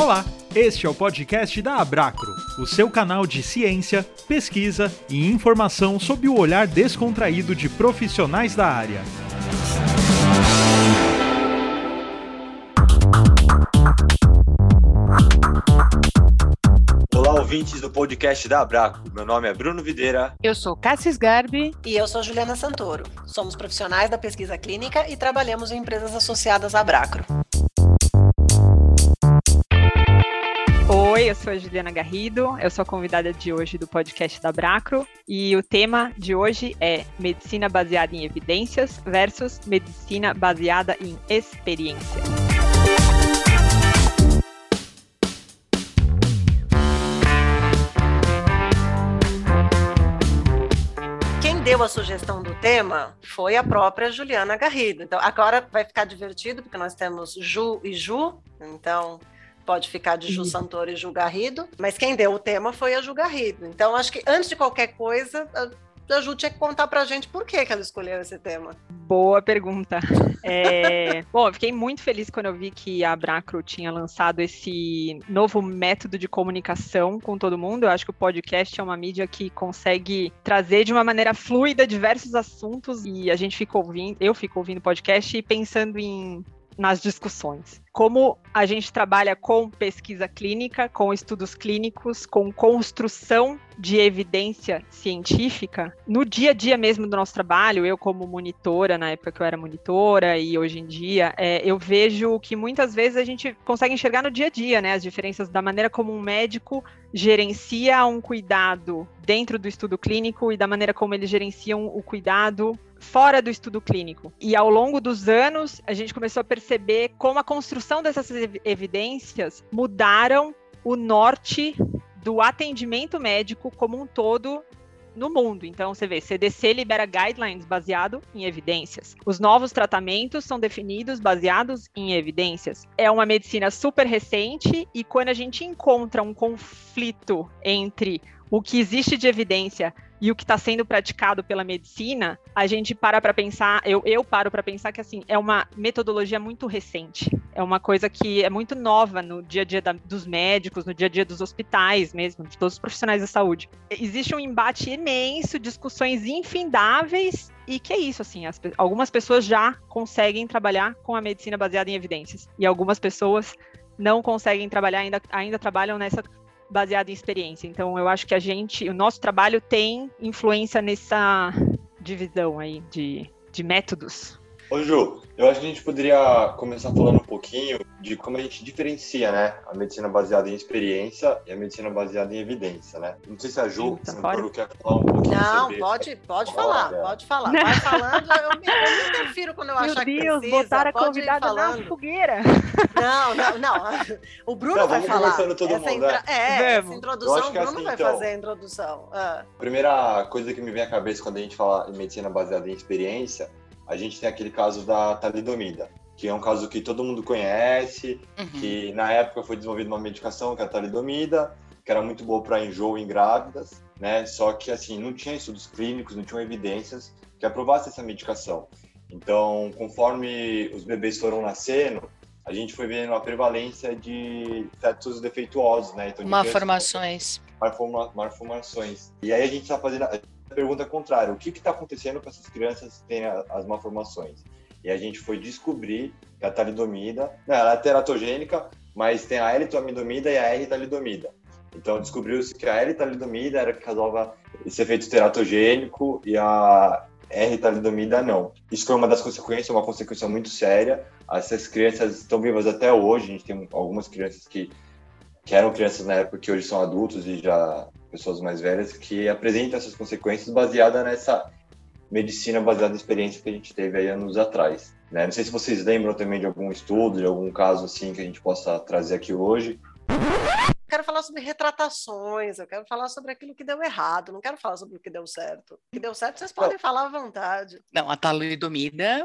Olá, este é o podcast da Abracro, o seu canal de ciência, pesquisa e informação sob o olhar descontraído de profissionais da área. Olá, ouvintes do podcast da Abraco. Meu nome é Bruno Videira. Eu sou Cassis Garbi. E eu sou Juliana Santoro. Somos profissionais da pesquisa clínica e trabalhamos em empresas associadas à Abracro. Oi, eu sou a Juliana Garrido, eu sou a convidada de hoje do podcast da Bracro e o tema de hoje é medicina baseada em evidências versus medicina baseada em experiência. Deu a sugestão do tema foi a própria Juliana Garrido. Então, agora vai ficar divertido, porque nós temos Ju e Ju, então pode ficar de Ju Santoro e Ju Garrido, mas quem deu o tema foi a Ju Garrido. Então, acho que antes de qualquer coisa, a Ju tinha que contar pra gente por que, que ela escolheu esse tema. Boa pergunta. É... Bom, eu fiquei muito feliz quando eu vi que a Bracro tinha lançado esse novo método de comunicação com todo mundo. Eu acho que o podcast é uma mídia que consegue trazer de uma maneira fluida diversos assuntos e a gente fica ouvindo, eu fico ouvindo podcast e pensando em nas discussões. Como a gente trabalha com pesquisa clínica, com estudos clínicos, com construção de evidência científica, no dia a dia mesmo do nosso trabalho, eu como monitora, na época que eu era monitora e hoje em dia, é, eu vejo que muitas vezes a gente consegue enxergar no dia a dia, né, as diferenças da maneira como um médico gerencia um cuidado dentro do estudo clínico e da maneira como eles gerenciam o cuidado fora do estudo clínico. E ao longo dos anos, a gente começou a perceber como a construção dessas evidências mudaram o norte do atendimento médico como um todo no mundo. Então, você vê, CDC libera guidelines baseado em evidências. Os novos tratamentos são definidos baseados em evidências. É uma medicina super recente e quando a gente encontra um conflito entre o que existe de evidência e o que está sendo praticado pela medicina, a gente para para pensar, eu, eu paro para pensar que assim é uma metodologia muito recente, é uma coisa que é muito nova no dia a dia da, dos médicos, no dia a dia dos hospitais mesmo, de todos os profissionais da saúde. Existe um embate imenso, discussões infindáveis e que é isso, assim, as, algumas pessoas já conseguem trabalhar com a medicina baseada em evidências e algumas pessoas não conseguem trabalhar, ainda, ainda trabalham nessa baseado em experiência. Então, eu acho que a gente, o nosso trabalho tem influência nessa divisão aí de, de métodos. Ô Ju, eu acho que a gente poderia começar falando um pouquinho de como a gente diferencia, né, a medicina baseada em experiência e a medicina baseada em evidência, né? Não sei se a Ju, Sim, Santoro, quer falar um pouquinho Não, sobre pode, pode falar, pode falar. Vai falando, eu me, eu me interfiro quando eu Meu achar que Deus, precisa. botaram a pode ir convidada na fogueira. Não, não, não. O Bruno Não, vai falar. todo essa mundo, né? É, essa introdução, acho o Bruno assim, vai então. fazer a introdução. Ah. A primeira coisa que me vem à cabeça quando a gente fala em medicina baseada em experiência, a gente tem aquele caso da talidomida, que é um caso que todo mundo conhece, que na época foi desenvolvida uma medicação que é a talidomida, que era muito boa para enjoo em grávidas, né? Só que assim, não tinha estudos clínicos, não tinham evidências que aprovassem essa medicação. Então, conforme os bebês foram nascendo, a gente foi vendo a prevalência de fetos defeituosos, né? Então, de Malformações. malforma- malformações. E aí a gente está fazendo pergunta contrária: o que está acontecendo com essas crianças que têm as malformações? E a gente foi descobrir que a talidomida, não, ela é teratogênica, mas tem a L-talidomida e a R-talidomida. Então descobriu-se que a L-talidomida era que causava esse efeito teratogênico e a R-talidomida não. Isso foi uma das consequências, uma consequência muito séria. Essas crianças estão vivas até hoje. A gente tem algumas crianças que, que eram crianças na época que hoje são adultos e já pessoas mais velhas que apresentam essas consequências baseada nessa medicina baseada em experiência que a gente teve aí anos atrás. Né? Não sei se vocês lembram também de algum estudo, de algum caso assim que a gente possa trazer aqui hoje. Quero falar sobre retratações, eu quero falar sobre aquilo que deu errado, não quero falar sobre o que deu certo. O que deu certo, vocês podem falar à vontade. Não, a talidomida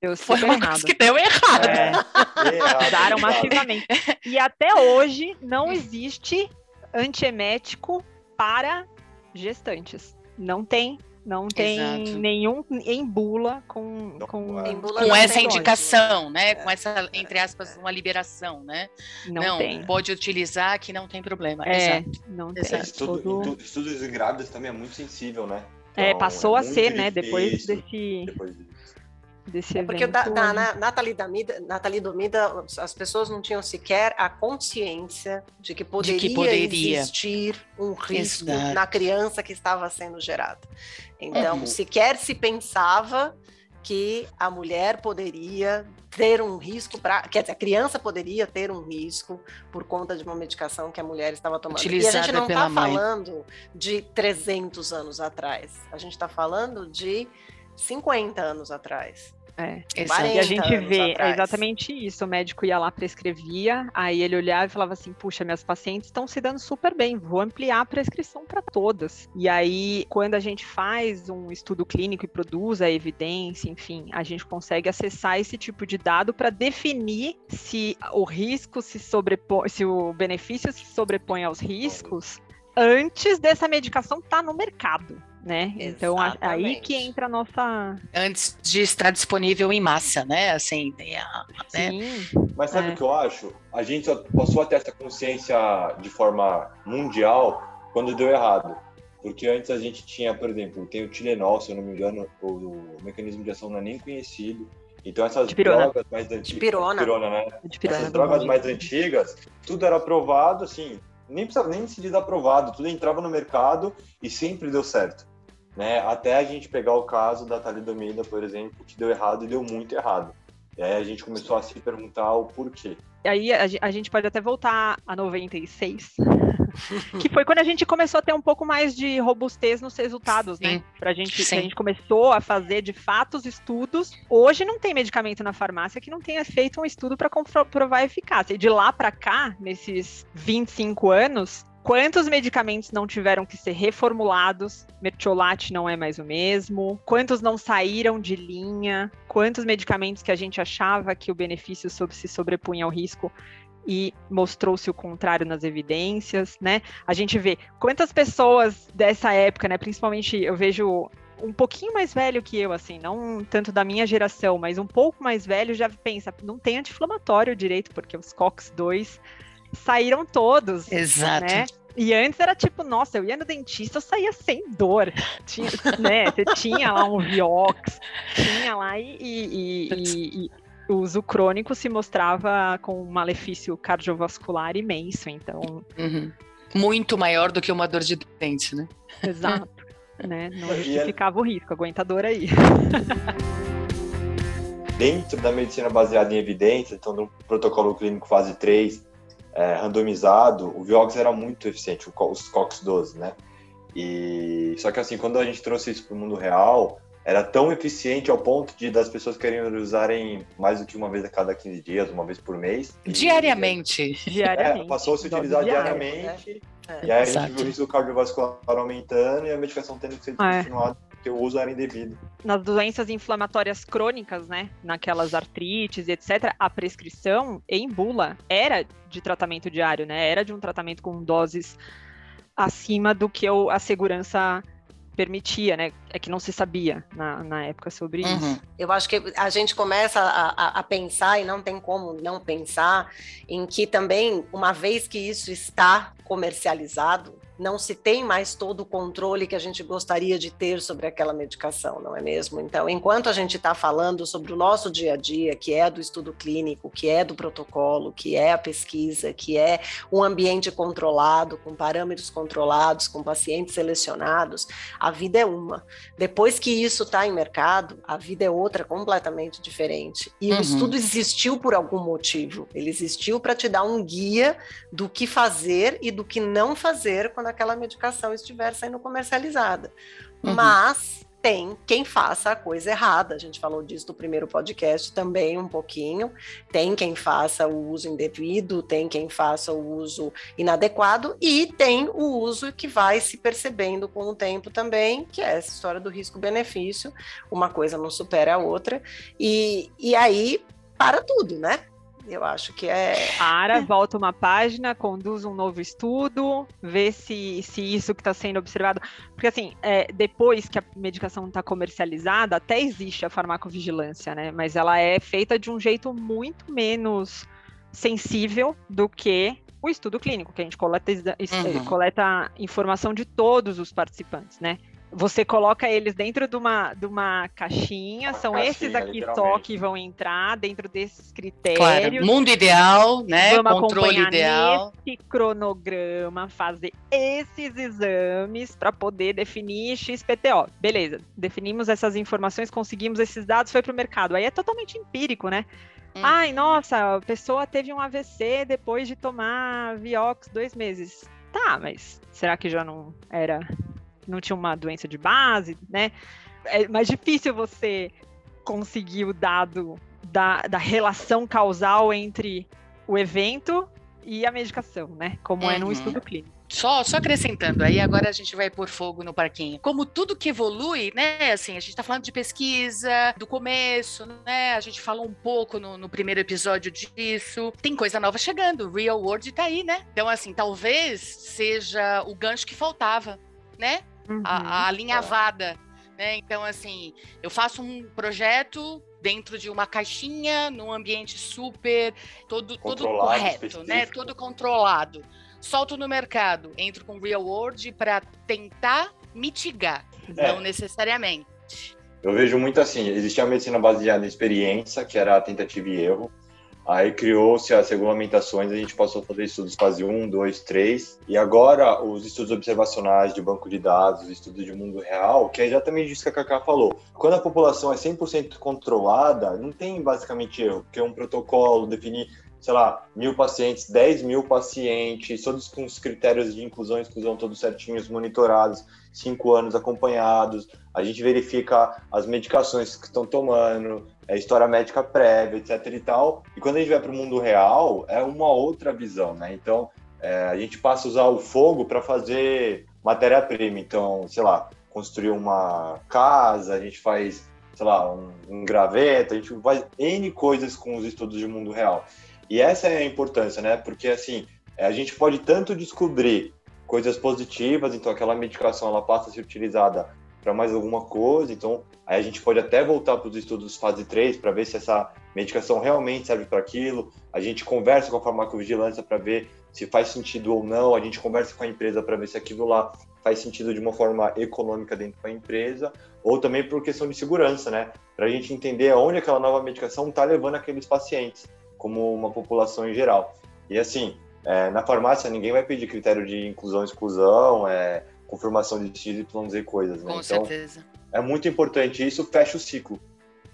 Eu foi uma errado. coisa que deu errado. É, Errado, usaram errado. massivamente. E até hoje não existe antiemético para gestantes. Não tem Não tem Exato. nenhum em bula com, Não, com, é. Em bula Com não essa indicação, né? Com essa, entre aspas, uma liberação, né? não, tem. pode utilizar que não tem problema. É, Exato. não tem. Exato. Estudo, estu- Estudos em grávidas também é muito sensível, né? É, Então, passou a muito ser, né? Depois desse, depois disso. Desse É evento. porque da, na, na talidomida, na talidomida, as pessoas não tinham sequer a consciência de que poderia, poderia. existir um risco Exato. na criança que estava sendo gerada. Então, Uhum. sequer se pensava que a mulher poderia ter um risco para, quer dizer, a criança poderia ter um risco por conta de uma medicação que a mulher estava tomando. e a Utilizada gente não está falando de 300 anos atrás. A gente está falando de 50 anos atrás. É. E a 40 gente vê é atrás. exatamente isso. O médico ia lá, prescrevia, aí ele olhava e falava assim: puxa, minhas pacientes estão se dando super bem, vou ampliar a prescrição para todas. E aí, quando a gente faz um estudo clínico e produz a evidência, enfim, a gente consegue acessar esse tipo de dado para definir se o risco se sobrepõe, se o benefício se sobrepõe aos riscos antes dessa medicação estar no mercado. Né? Então, a- aí que Exatamente. entra a nossa. Antes de estar disponível em massa, né? Assim, é a- né? Sim, Mas sabe É. o que eu acho? A gente só passou a ter essa consciência de forma mundial quando deu errado. Porque antes a gente tinha, por exemplo, tem o Tilenol, se eu não me engano, o, o mecanismo de ação não é nem conhecido. Então essas Dipirona. drogas mais antigas... Dipirona. Dipirona, né? de pirona Essas drogas mundo. mais antigas, tudo era aprovado, assim, nem precisava nem se diz aprovado, tudo entrava no mercado e sempre deu certo. Né? Até a gente pegar o caso da talidomida, por exemplo, que deu errado e deu muito errado. E aí a gente começou a se perguntar o porquê. aí a, ge- a gente pode até voltar a 96, que foi quando a gente começou a ter um pouco mais de robustez nos resultados, né? Sim. Pra gente, a gente começou a fazer de fato os estudos. Hoje não tem medicamento na farmácia que não tenha feito um estudo para comprovar a eficácia. E de lá para cá, nesses 25 anos, Quantos medicamentos não tiveram que ser reformulados? Mertiolate não é mais o mesmo. Quantos não saíram de linha? Quantos medicamentos que a gente achava que o benefício sobre- se sobrepunha ao risco e mostrou-se o contrário nas evidências, né? A gente vê quantas pessoas dessa época, né? Principalmente eu vejo um pouquinho mais velho que eu, assim, não tanto da minha geração, mas um pouco mais velho já pensa, não tem anti-inflamatório direito, porque os COX-2 saíram todos, Exato. né? E antes era tipo, nossa, eu ia no dentista, eu saía sem dor. Tinha, né? Você tinha lá um Vioxx, tinha lá e, e- e- e- e o uso crônico se mostrava com um malefício cardiovascular imenso. Então, Uhum. Muito maior do que uma dor de dente, né? exato. né? Não justificava o risco, aguenta a dor aí. Dentro da medicina baseada em evidência, então no protocolo clínico fase 3, é, randomizado, o Vioxx era muito eficiente, os COX-12, né? E só que assim, quando a gente trouxe isso para o mundo real, era tão eficiente ao ponto de das pessoas querem usarem mais do que uma vez a cada 15 dias, uma vez por mês. E- Diariamente. Diariamente. É, passou a se utilizar diária. diariamente, É. e aí a gente Exato. viu o risco cardiovascular aumentando e a medicação tendo que ser É. descontinuada porque o uso era indevido. nas doenças inflamatórias crônicas, né, naquelas artrites e etc, a prescrição em bula era de tratamento diário, né, era de um tratamento com doses acima do que a segurança permitia, né, é que não se sabia na, na época sobre isso. Uhum. Eu acho que a gente começa a, a- a pensar, e não tem como não pensar, em que também, uma vez que isso está comercializado, não se tem mais todo o controle que a gente gostaria de ter sobre aquela medicação, não é mesmo? Então, enquanto a gente está falando sobre o nosso dia a dia, que é do estudo clínico, que é do protocolo, que é a pesquisa, que é um ambiente controlado, com parâmetros controlados, com pacientes selecionados, a vida é uma. Depois que isso está em mercado, a vida é outra completamente diferente. E Uhum. o estudo existiu por algum motivo. Ele existiu para te dar um guia do que fazer e do que não fazer quando aquela medicação estiver sendo comercializada. Uhum. Mas tem quem faça a coisa errada. A gente falou disso no primeiro podcast também um pouquinho. Tem quem faça o uso indevido, tem quem faça o uso inadequado e tem o uso que vai se percebendo com o tempo também, que é essa história do risco-benefício. Uma coisa não supera a outra. E, e aí para tudo, né? Eu acho que é. Para, volta uma página, conduz um novo estudo, vê se, se isso que está sendo observado. Porque, assim, é, depois que a medicação está comercializada, até existe a farmacovigilância, né? Mas ela é feita de um jeito muito menos sensível do que o estudo clínico, que a gente coleta, uhum. coleta informação de todos os participantes, né? Você coloca eles dentro de uma, de uma caixinha, uma são caixinha, esses aqui só que vão entrar dentro desses critérios. Claro, mundo ideal, né? Vamos Controle ideal. Nesse cronograma, fazer esses exames para poder definir XPTO. Beleza, definimos essas informações, conseguimos esses dados, foi para o mercado. Aí é totalmente empírico, né? Hum. Ai, nossa, a pessoa teve um AVC depois de tomar Vioxx dois meses. Tá, mas será que já não era não tinha uma doença de base, né? É mais difícil você conseguir o dado da, da relação causal entre o evento e a medicação, né? Como uhum. é num estudo clínico. Só, só acrescentando aí, agora a gente vai pôr fogo no parquinho. Como tudo que evolui, né? Assim, a gente tá falando de pesquisa, do começo, né? A gente falou um pouco no, no primeiro episódio disso. Tem coisa nova chegando, Real World tá aí, né? Então, assim, talvez seja o gancho que faltava, né? Uhum. a, a alinhavada. Né? Então, assim, eu faço um projeto dentro de uma caixinha, num ambiente super, todo, todo correto, né? Todo controlado. Solto no mercado, entro com real world para tentar mitigar, é. não necessariamente. Eu vejo muito assim, existia a medicina baseada em experiência, que era a tentativa e erro. Aí criou-se as regulamentações, a gente passou a fazer estudos fase 1, 2, 3, e agora os estudos observacionais de banco de dados, estudos de mundo real, que é exatamente isso que a Kaká falou. Quando a população é 100% controlada, não tem basicamente erro, porque é um protocolo definir sei lá, mil pacientes, 10 mil pacientes, todos com os critérios de inclusão e exclusão todos certinhos, monitorados, cinco anos acompanhados, a gente verifica as medicações que estão tomando, a história médica prévia, etc e tal, e quando a gente vai para o mundo real, é uma outra visão, né? Então, é, a gente passa a usar o fogo para fazer matéria-prima, então, sei lá, construir uma casa, a gente faz, sei lá, um, um graveto, a gente faz N coisas com os estudos de mundo real. E essa é a importância, né? Porque assim, a gente pode tanto descobrir coisas positivas, então aquela medicação ela passa a ser utilizada para mais alguma coisa, então aí a gente pode até voltar para os estudos fase 3 para ver se essa medicação realmente serve para aquilo. A gente conversa com a farmacovigilância para ver se faz sentido ou não, a gente conversa com a empresa para ver se aquilo lá faz sentido de uma forma econômica dentro da empresa, ou também por questão de segurança, né? Para a gente entender aonde aquela nova medicação está levando aqueles pacientes como uma população em geral. E assim, é, na farmácia ninguém vai pedir critério de inclusão e exclusão, é, confirmação de X, Y, Z coisas, né? Com então, certeza. É muito importante isso, fecha o ciclo,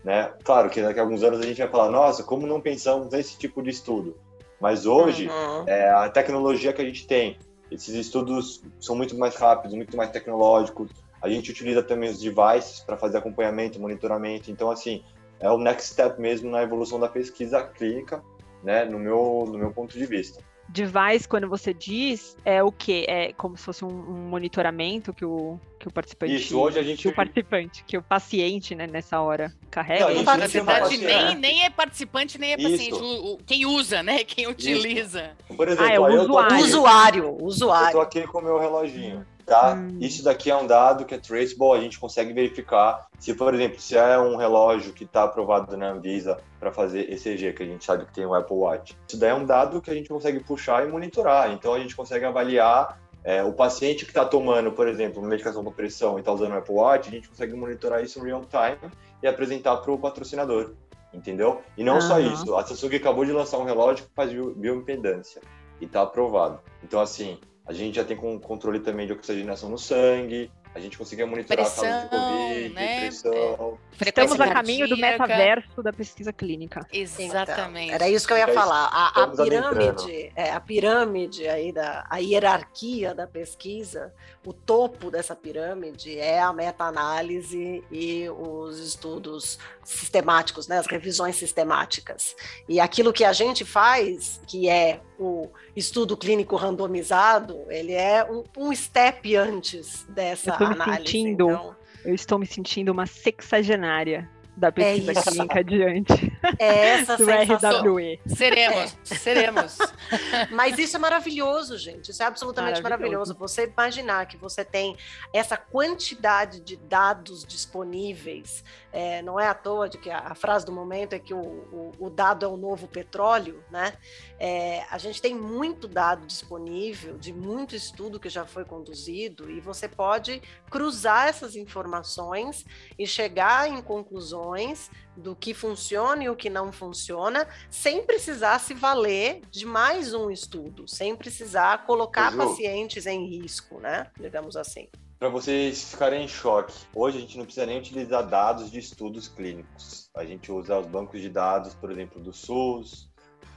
né? Claro que daqui a alguns anos a gente vai falar, nossa, como não pensamos nesse tipo de estudo? Mas hoje, uhum. é, a tecnologia que a gente tem, esses estudos são muito mais rápidos, muito mais tecnológicos. A gente utiliza também os devices para fazer acompanhamento, monitoramento. Então, assim, é o next step mesmo na evolução da pesquisa clínica, né, no meu, no meu ponto de vista. Device, quando você diz, é o que? É como se fosse um, um, monitoramento que o, que o participante. Isso, hoje a gente. Que o participante, que o paciente, né, nessa hora, carrega. Não, na verdade, nem, nem é participante, nem é paciente. O, o, quem usa, né? Quem utiliza. Isso. Por exemplo, ah, é o usuário. Aqui, usuário. Usuário. Eu tô aqui com o meu reloginho tá? Hum. Isso daqui é um dado que é traceable, a gente consegue verificar se, por exemplo, se é um relógio que está aprovado na Anvisa para fazer ECG, que a gente sabe que tem o Apple Watch. Isso daí é um dado que a gente consegue puxar e monitorar. Então a gente consegue avaliar é, o paciente que está tomando, por exemplo, uma medicação para pressão e está usando o Apple Watch, a gente consegue monitorar isso em real time e apresentar para o patrocinador, entendeu? E não uhum. só isso, a Samsung acabou de lançar um relógio que faz bioimpedância e está aprovado. Então, assim, a gente já tem com controle também de oxigenação no sangue, a gente conseguia monitorar pressão, casos de Covid, né? pressão. É. Estamos a caminho do metaverso da pesquisa clínica. Exatamente. Então, era isso que eu ia falar. A, a pirâmide, é, a pirâmide aí da a hierarquia da pesquisa, o topo dessa pirâmide é a meta-análise e os estudos sistemáticos, né, as revisões sistemáticas. E aquilo que a gente faz, que é o estudo clínico randomizado, ele é um, um step antes dessa eu análise. Sentindo, então... Eu estou me sentindo uma sexagenária da pesquisa isso. clínica adiante É essa do sensação. RWE. Seremos, seremos. Mas isso é maravilhoso, gente. Isso é absolutamente Maravilhoso. maravilhoso. Você imaginar que você tem essa quantidade de dados disponíveis. é, não é à toa de que a, a frase do momento é que o, o- o dado é o novo petróleo, né? É, a gente tem muito dado disponível, de muito estudo que já foi conduzido, e você pode cruzar essas informações e chegar em conclusões do que funciona e o que não funciona, sem precisar se valer de mais um estudo, sem precisar colocar Ju. pacientes em risco, né? Digamos assim. Para vocês ficarem em choque, hoje a gente não precisa nem utilizar dados de estudos clínicos. A gente usa os bancos de dados, por exemplo, do SUS,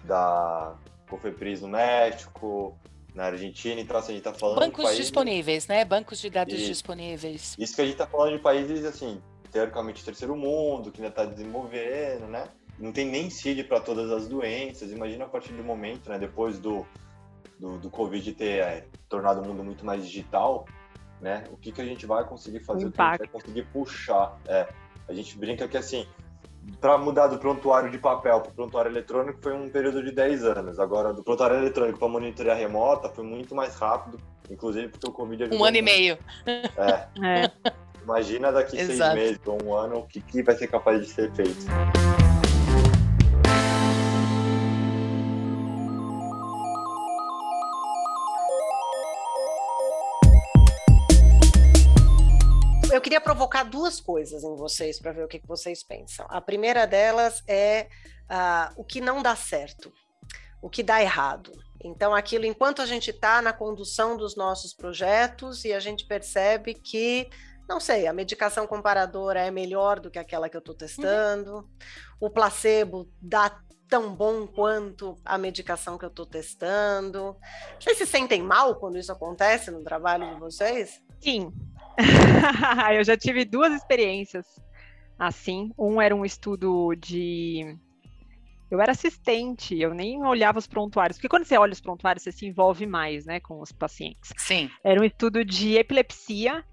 da Cofepris no México, na Argentina, então assim, a gente está falando de Bancos países... disponíveis, né? Bancos de dados Isso. disponíveis. Isso que a gente está falando de países, assim, teoricamente terceiro mundo, que ainda está desenvolvendo, né? Não tem nem CID para todas as doenças. Imagina a partir do momento, né? Depois do, do, do Covid ter é, tornado o mundo muito mais digital, né? O que, que a gente vai conseguir fazer, o que a gente vai conseguir puxar. É, a gente brinca que, assim, para mudar do prontuário de papel para o prontuário eletrônico foi um período de 10 anos. Agora, do prontuário eletrônico para monitoria remota foi muito mais rápido, inclusive porque o Covid Um ano e meio. É, É. Imagina daqui seis Exato. meses ou um ano o que, que vai ser capaz de ser feito. Eu queria provocar duas coisas em vocês para ver o que, que vocês pensam. A primeira delas é ah, o que não dá certo, o que dá errado. Então, aquilo, enquanto a gente está na condução dos nossos projetos e a gente percebe que, não sei, a medicação comparadora é melhor do que aquela que eu estou testando, o placebo dá tão bom quanto a medicação que eu estou testando. Vocês se sentem mal quando isso acontece no trabalho de vocês? Sim. eu já tive duas experiências assim. Um era um estudo de. Eu era assistente, eu nem olhava os prontuários, porque quando você olha os prontuários, você se envolve mais, né, com os pacientes. Sim. Era um estudo de epilepsia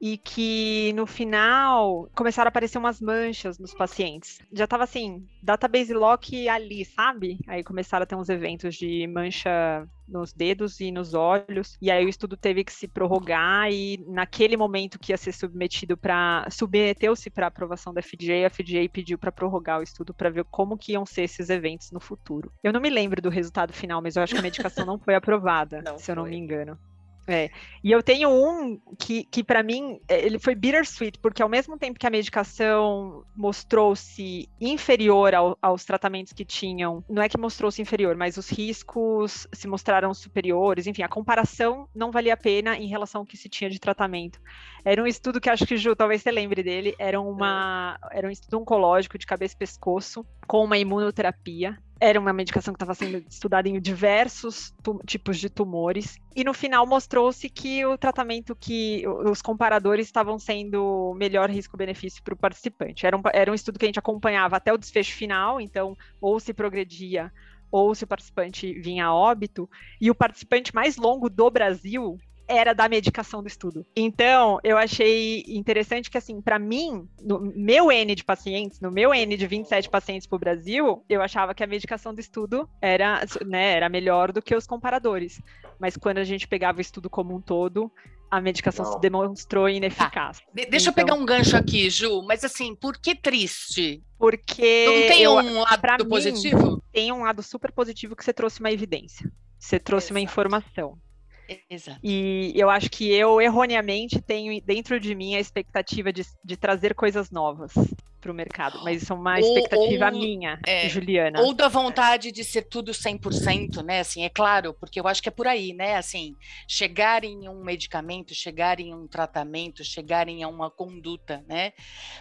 e que no final começaram a aparecer umas manchas nos pacientes. Já tava assim, database lock ali, sabe? Aí começaram a ter uns eventos de mancha nos dedos e nos olhos, e aí o estudo teve que se prorrogar e naquele momento que ia ser submetido para submeteu-se para aprovação da FDA, a FDA pediu para prorrogar o estudo para ver como que iam ser esses eventos no futuro. Eu não me lembro do resultado final, mas eu acho que a medicação não foi aprovada, Não se eu não foi. me engano. É. E eu tenho um que, que para mim, é, ele foi bittersweet, porque ao mesmo tempo que a medicação mostrou-se inferior ao- aos tratamentos que tinham, não é que mostrou-se inferior, mas os riscos se mostraram superiores, enfim, a comparação não valia a pena em relação ao que se tinha de tratamento. Era um estudo que acho que, Ju, talvez você lembre dele, era, uma, era um estudo oncológico de cabeça e pescoço, com uma imunoterapia. Era uma medicação que estava sendo estudada em diversos tipos de tumores. E no final mostrou-se que o tratamento que os comparadores estavam sendo melhor risco-benefício para o participante. Era um, era um estudo que a gente acompanhava até o desfecho final, então, ou se progredia, ou se o participante vinha a óbito. E o participante mais longo do Brasil era da medicação do estudo. Então, eu achei interessante que, assim, para mim, no meu N de pacientes, no meu N de 27 pacientes para o Brasil, eu achava que a medicação do estudo era, né, era melhor do que os comparadores. Mas quando a gente pegava o estudo como um todo, a medicação Não. se demonstrou ineficaz. De- deixa eu Então- pegar um gancho aqui, Ju, mas assim, por que triste? Porque Não tem eu- um lado mim, positivo? tem um lado super positivo que você trouxe uma evidência. Você trouxe uma Exato. informação. Exato. E eu acho que eu, erroneamente, tenho dentro de mim a expectativa de, de trazer coisas novas para o mercado. Mas isso é uma Ou- expectativa ou- minha, é, Juliana. Ou da vontade de ser tudo 100%, né? Assim, é claro, porque eu acho que é por aí, né? Assim, chegar em um medicamento, chegar em um tratamento, chegar em uma conduta, né?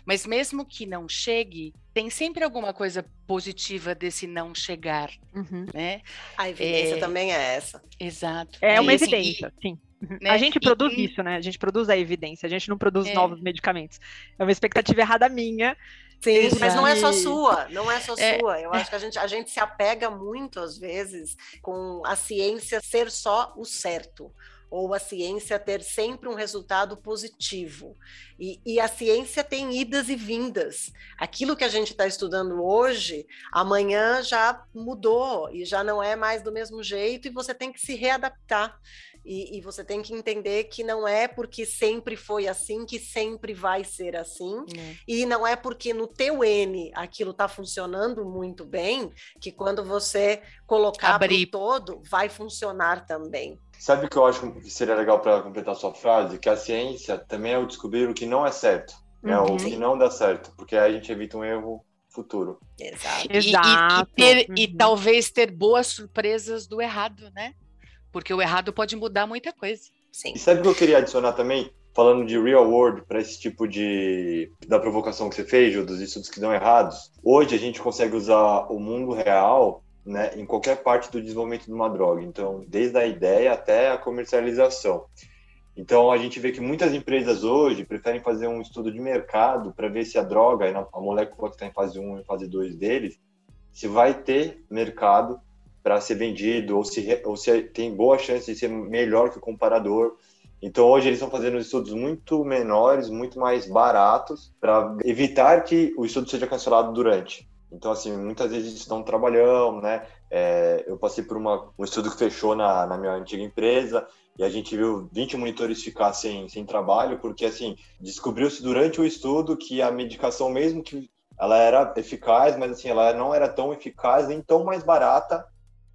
Mas mesmo que não chegue, tem sempre alguma coisa positiva desse não chegar, Uhum. né? A evidência É. também é essa. Exato. É uma E, assim, evidência, sim. Né, A gente e- produz e- isso, né? A gente produz a evidência, a gente não produz É. novos medicamentos. É uma expectativa errada minha. Sim, mas não é só sua, não é só É, sua. Eu acho que a gente, a gente se apega muito, às vezes, com a ciência ser só o certo. ou a ciência ter sempre um resultado positivo. E, e, a ciência tem idas e vindas. Aquilo que a gente está estudando hoje, amanhã já mudou e já não é mais do mesmo jeito, e você tem que se readaptar. E, e, você tem que entender que não é porque sempre foi assim que sempre vai ser assim, é. e não é porque no teu N aquilo está funcionando muito bem que quando você colocar para o todo vai funcionar também. Sabe o que eu acho que seria legal para completar a sua frase? Que a ciência também é o descobrir o que não é certo, né? o uhum. que não dá certo, porque aí a gente evita um erro futuro. Exato. E, Exato. E, e, ter, uhum. e talvez ter boas surpresas do errado, né? Porque o errado pode mudar muita coisa. Sim. E sabe o que eu queria adicionar também? Falando de real world para esse tipo de da provocação que você fez, ou dos estudos que dão errados. Hoje a gente consegue usar o mundo real né, em qualquer parte do desenvolvimento de uma droga. Então, desde a ideia até a comercialização. Então, a gente vê que muitas empresas hoje preferem fazer um estudo de mercado para ver se a droga, a molécula que está em fase 1 e fase 2 deles, se vai ter mercado para ser vendido ou se, ou se tem boa chance de ser melhor que o comparador. Então hoje eles estão fazendo estudos muito menores, muito mais baratos, para evitar que o estudo seja cancelado durante. Então assim, muitas vezes eles estão trabalhando, né? É, eu passei por uma, um estudo que fechou na, na minha antiga empresa e a gente viu 20 monitores ficar sem, sem trabalho, porque assim, descobriu-se durante o estudo que a medicação, mesmo que ela era eficaz, mas assim, ela não era tão eficaz nem tão mais barata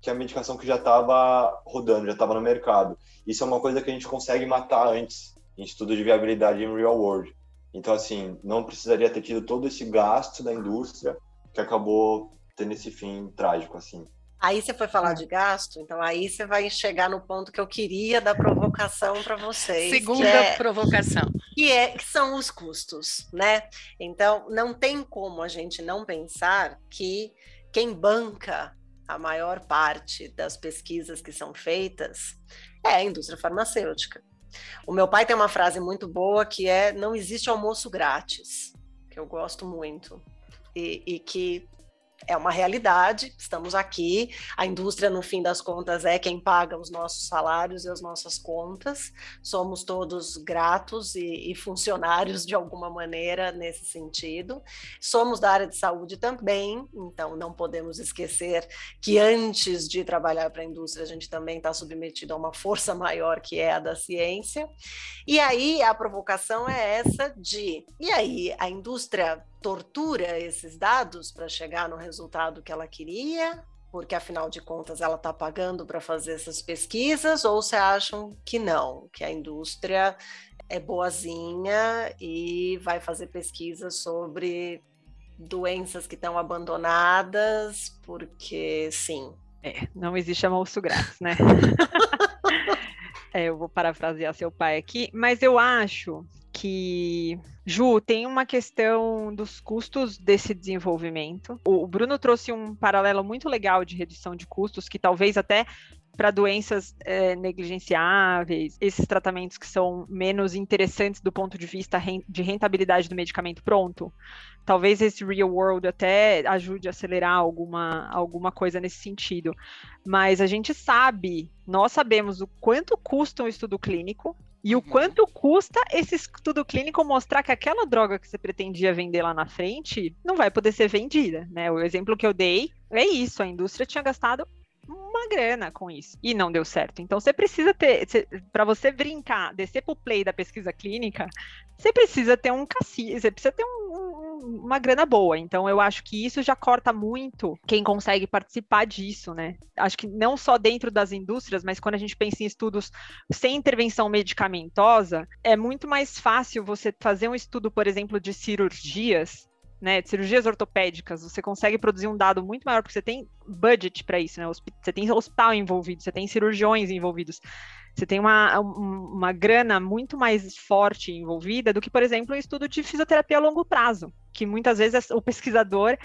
que a medicação que já estava rodando, já estava no mercado. Isso é uma coisa que a gente consegue matar antes em estudo de viabilidade em real world. Então, assim, não precisaria ter tido todo esse gasto da indústria que acabou tendo esse fim trágico, assim. Aí você foi falar de gasto, então aí você vai chegar no ponto que eu queria da provocação para vocês. Segunda é, provocação. Que, é, que são os custos, né? Então, não tem como a gente não pensar que quem banca a maior parte das pesquisas que são feitas é a indústria farmacêutica. O meu pai tem uma frase muito boa que é: não existe almoço grátis, que eu gosto muito, e, e que é uma realidade, estamos aqui. A indústria, no fim das contas, é quem paga os nossos salários e as nossas contas. Somos todos gratos e, e, funcionários de alguma maneira nesse sentido. Somos da área de saúde também, então não podemos esquecer que antes de trabalhar para a indústria, a gente também está submetido a uma força maior que é a da ciência. E aí a provocação é essa de, e aí a indústria tortura esses dados para chegar no resultado que ela queria, porque afinal de contas ela está pagando para fazer essas pesquisas, ou se acham que não, que a indústria é boazinha e vai fazer pesquisas sobre doenças que estão abandonadas, porque sim. É, não existe almoço grátis, né? é, eu vou parafrasear seu pai aqui, mas eu acho que, Ju, tem uma questão dos custos desse desenvolvimento. O Bruno trouxe um paralelo muito legal de redução de custos, que talvez até para doenças é, negligenciáveis, esses tratamentos que são menos interessantes do ponto de vista de rentabilidade do medicamento pronto, talvez esse real world até ajude a acelerar alguma, alguma coisa nesse sentido. Mas a gente sabe, nós sabemos o quanto custa um estudo clínico, e o uhum. quanto custa esse estudo clínico mostrar que aquela droga que você pretendia vender lá na frente não vai poder ser vendida, né? O exemplo que eu dei é isso, a indústria tinha gastado uma grana com isso e não deu certo. Então você precisa ter, para você brincar, descer pro play da pesquisa clínica, você precisa ter um cassi, você precisa ter um, um, uma grana boa. Então eu acho que isso já corta muito quem consegue participar disso, né? Acho que não só dentro das indústrias, mas quando a gente pensa em estudos sem intervenção medicamentosa, é muito mais fácil você fazer um estudo, por exemplo, de cirurgias né, cirurgias ortopédicas, você consegue produzir um dado muito maior, porque você tem budget para isso, né? Você tem hospital envolvido, você tem cirurgiões envolvidos, você tem uma, uma grana muito mais forte envolvida do que, por exemplo, um estudo de fisioterapia a longo prazo, que muitas vezes o pesquisador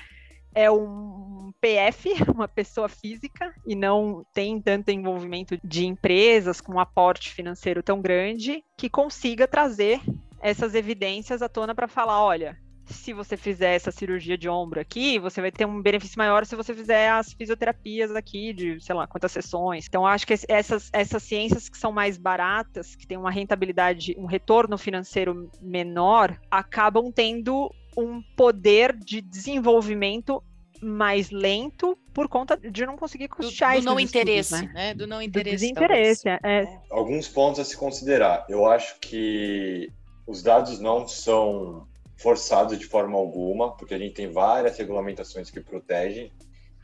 é um PF, uma pessoa física, e não tem tanto envolvimento de empresas com um aporte financeiro tão grande que consiga trazer essas evidências à tona para falar, olha, se você fizer essa cirurgia de ombro aqui, você vai ter um benefício maior se você fizer as fisioterapias aqui de, sei lá, quantas sessões. Então, acho que essas, essas ciências que são mais baratas, que têm uma rentabilidade, um retorno financeiro menor, acabam tendo um poder de desenvolvimento mais lento por conta de não conseguir custear do, do não estudos, interesse, né? né? Do não interesse. Do desinteresse, é. Alguns pontos a se considerar. Eu acho que os dados não são forçados de forma alguma, porque a gente tem várias regulamentações que protegem,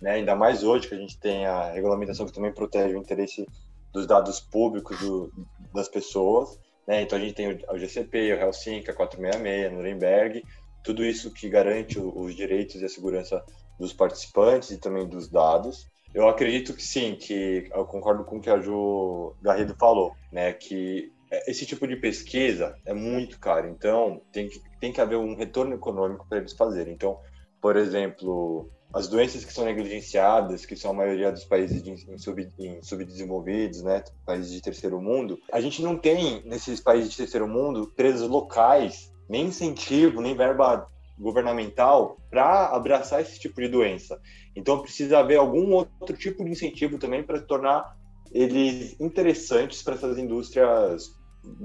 né? ainda mais hoje que a gente tem a regulamentação que também protege o interesse dos dados públicos do, das pessoas. Né? Então a gente tem o GCP, o Helsinki, a 466, a Nuremberg, tudo isso que garante os direitos e a segurança dos participantes e também dos dados. Eu acredito que sim, que eu concordo com o que a Ju Garrido falou, né? Que esse tipo de pesquisa é muito caro, então tem que, tem que haver um retorno econômico para eles fazerem. Então, por exemplo, as doenças que são negligenciadas, que são a maioria dos países de, em, sub, em subdesenvolvidos, né, países de terceiro mundo, a gente não tem nesses países de terceiro mundo empresas locais, nem incentivo, nem verba governamental para abraçar esse tipo de doença. Então precisa haver algum outro tipo de incentivo também para tornar eles interessantes para essas indústrias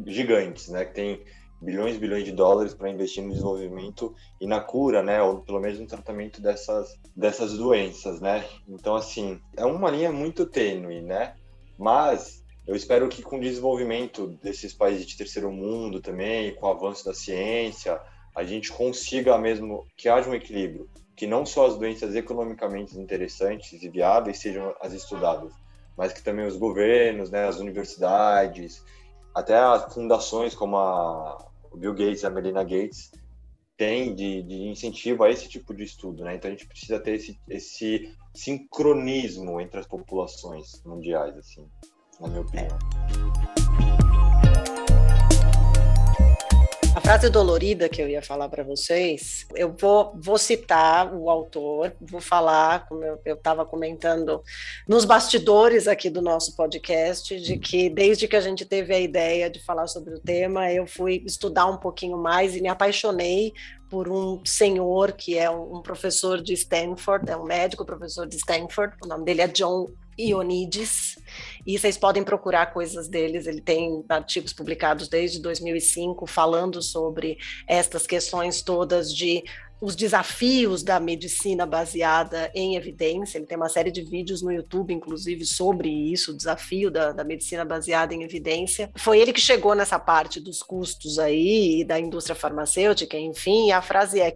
gigantes, né? Que tem bilhões e bilhões de dólares para investir no desenvolvimento e na cura, né? Ou pelo menos no tratamento dessas, dessas doenças, né? Então, assim, é uma linha muito tênue, né? Mas eu espero que com o desenvolvimento desses países de terceiro mundo também, com o avanço da ciência, a gente consiga mesmo que haja um equilíbrio, que não só as doenças economicamente interessantes e viáveis sejam as estudadas, mas que também os governos, né, as universidades, até as fundações como a Bill Gates, a Melinda Gates, têm de, de incentivo a esse tipo de estudo, né? Então a gente precisa ter esse, esse sincronismo entre as populações mundiais, assim, na minha opinião. Frase dolorida que eu ia falar para vocês, eu vou, vou citar o autor, vou falar, como eu estava comentando nos bastidores aqui do nosso podcast, de que desde que a gente teve a ideia de falar sobre o tema, eu fui estudar um pouquinho mais e me apaixonei por um senhor que é um professor de Stanford, é um médico professor de Stanford, o nome dele é John Ionides, e vocês podem procurar coisas deles, ele tem artigos publicados desde 2005 falando sobre estas questões todas de os desafios da medicina baseada em evidência. Ele tem uma série de vídeos no YouTube, inclusive, sobre isso, o desafio da, da, medicina baseada em evidência. Foi ele que chegou nessa parte dos custos aí, da indústria farmacêutica, enfim, a frase é.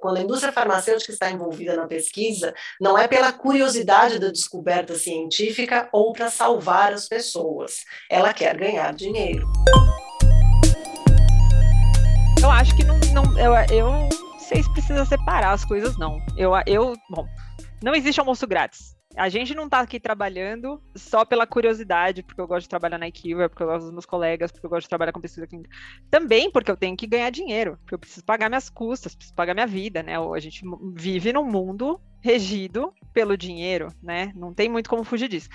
Quando a indústria farmacêutica está envolvida na pesquisa, não é pela curiosidade da descoberta científica ou para salvar as pessoas. Ela quer ganhar dinheiro. Eu acho que não, não eu, eu vocês precisam separar as coisas, não. Eu, eu, bom, não existe almoço grátis. A gente não está aqui trabalhando só pela curiosidade, porque eu gosto de trabalhar na Equiva, porque eu gosto dos meus colegas, porque eu gosto de trabalhar com pesquisa clínica. Também porque eu tenho que ganhar dinheiro, porque eu preciso pagar minhas custas, preciso pagar minha vida, né? A gente vive num mundo regido pelo dinheiro, né? Não tem muito como fugir disso.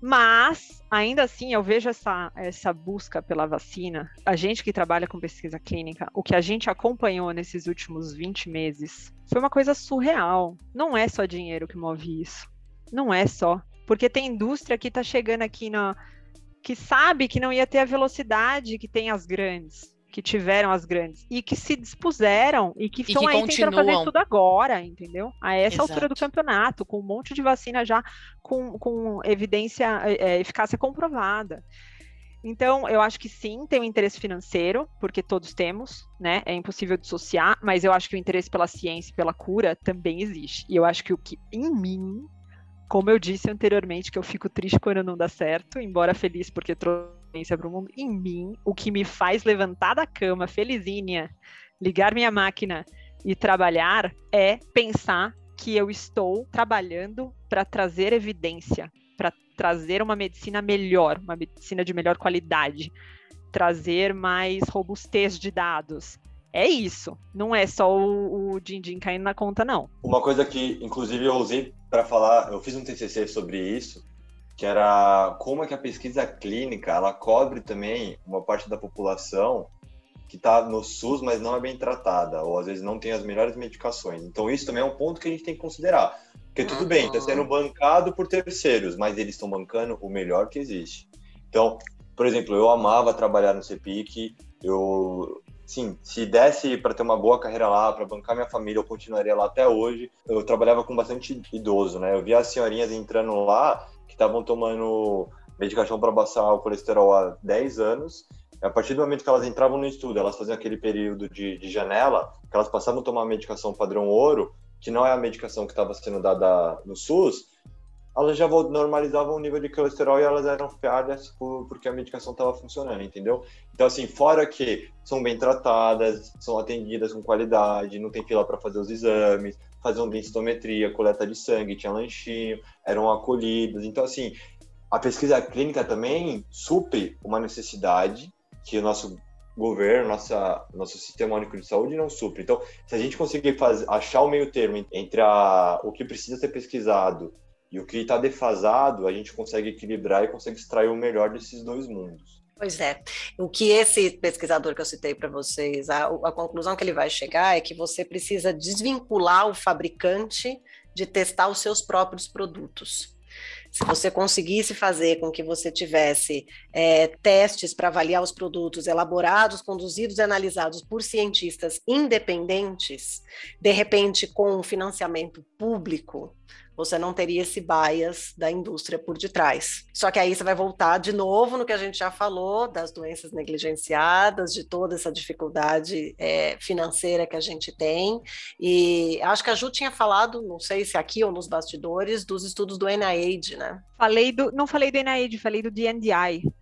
Mas, ainda assim, eu vejo essa, essa busca pela vacina. A gente que trabalha com pesquisa clínica, o que a gente acompanhou nesses últimos 20 meses foi uma coisa surreal. Não é só dinheiro que move isso. Não é só. Porque tem indústria que está chegando aqui na. que sabe que não ia ter a velocidade que tem as grandes, que tiveram as grandes, e que se dispuseram e que estão aí continuam. tentando fazer tudo agora, entendeu? A essa Exato. altura do campeonato, com um monte de vacina já com, com evidência, é, eficácia comprovada. Então, eu acho que sim, tem um interesse financeiro, porque todos temos, né? É impossível dissociar, mas eu acho que o interesse pela ciência e pela cura também existe. E eu acho que o que em mim como eu disse anteriormente, que eu fico triste quando não dá certo, embora feliz porque trouxe para o mundo, em mim, o que me faz levantar da cama, felizinha, ligar minha máquina e trabalhar é pensar que eu estou trabalhando para trazer evidência, para trazer uma medicina melhor, uma medicina de melhor qualidade, trazer mais robustez de dados, é isso. Não é só o, o din-din caindo na conta, não. Uma coisa que, inclusive, eu usei para falar, eu fiz um TCC sobre isso, que era como é que a pesquisa clínica ela cobre também uma parte da população que está no SUS, mas não é bem tratada, ou às vezes não tem as melhores medicações. Então, isso também é um ponto que a gente tem que considerar. Porque tudo bem, está sendo bancado por terceiros, mas eles estão bancando o melhor que existe. Então, por exemplo, eu amava trabalhar no CEPIC, eu sim, se desse para ter uma boa carreira lá, para bancar minha família, eu continuaria lá até hoje. Eu trabalhava com bastante idoso, né? Eu via as senhorinhas entrando lá que estavam tomando medicação para baixar o colesterol há 10 anos. A partir do momento que elas entravam no estudo, elas faziam aquele período de, de janela, que elas passavam a tomar a medicação padrão ouro, que não é a medicação que estava sendo dada no SUS, elas já normalizavam o nível de colesterol e elas eram por, porque a medicação estava funcionando, entendeu? Então, assim, fora que são bem tratadas, são atendidas com qualidade, não tem fila para fazer os exames, faziam densitometria, coleta de sangue, tinha lanchinho, eram acolhidas. Então, assim, a pesquisa clínica também supre uma necessidade que o nosso governo, nossa, nosso sistema único de saúde não supre. Então, se a gente conseguir fazer, achar o meio termo entre a, o que precisa ser pesquisado e o que está defasado, a gente consegue equilibrar e consegue extrair o melhor desses dois mundos. Pois é. O que esse pesquisador que eu citei para vocês, a, a, conclusão que ele vai chegar é que você precisa desvincular o fabricante de testar os seus próprios produtos. Se você conseguisse fazer com que você tivesse é, testes para avaliar os produtos elaborados, conduzidos e analisados por cientistas independentes, de repente com financiamento público, você não teria esse bias da indústria por detrás. Só que aí você vai voltar de novo no que a gente já falou, das doenças negligenciadas, de toda essa dificuldade é, financeira que a gente tem. E acho que a Ju tinha falado, não sei se aqui ou nos bastidores, dos estudos do NIH, né? Falei do, não falei do NIH, falei do DNDi.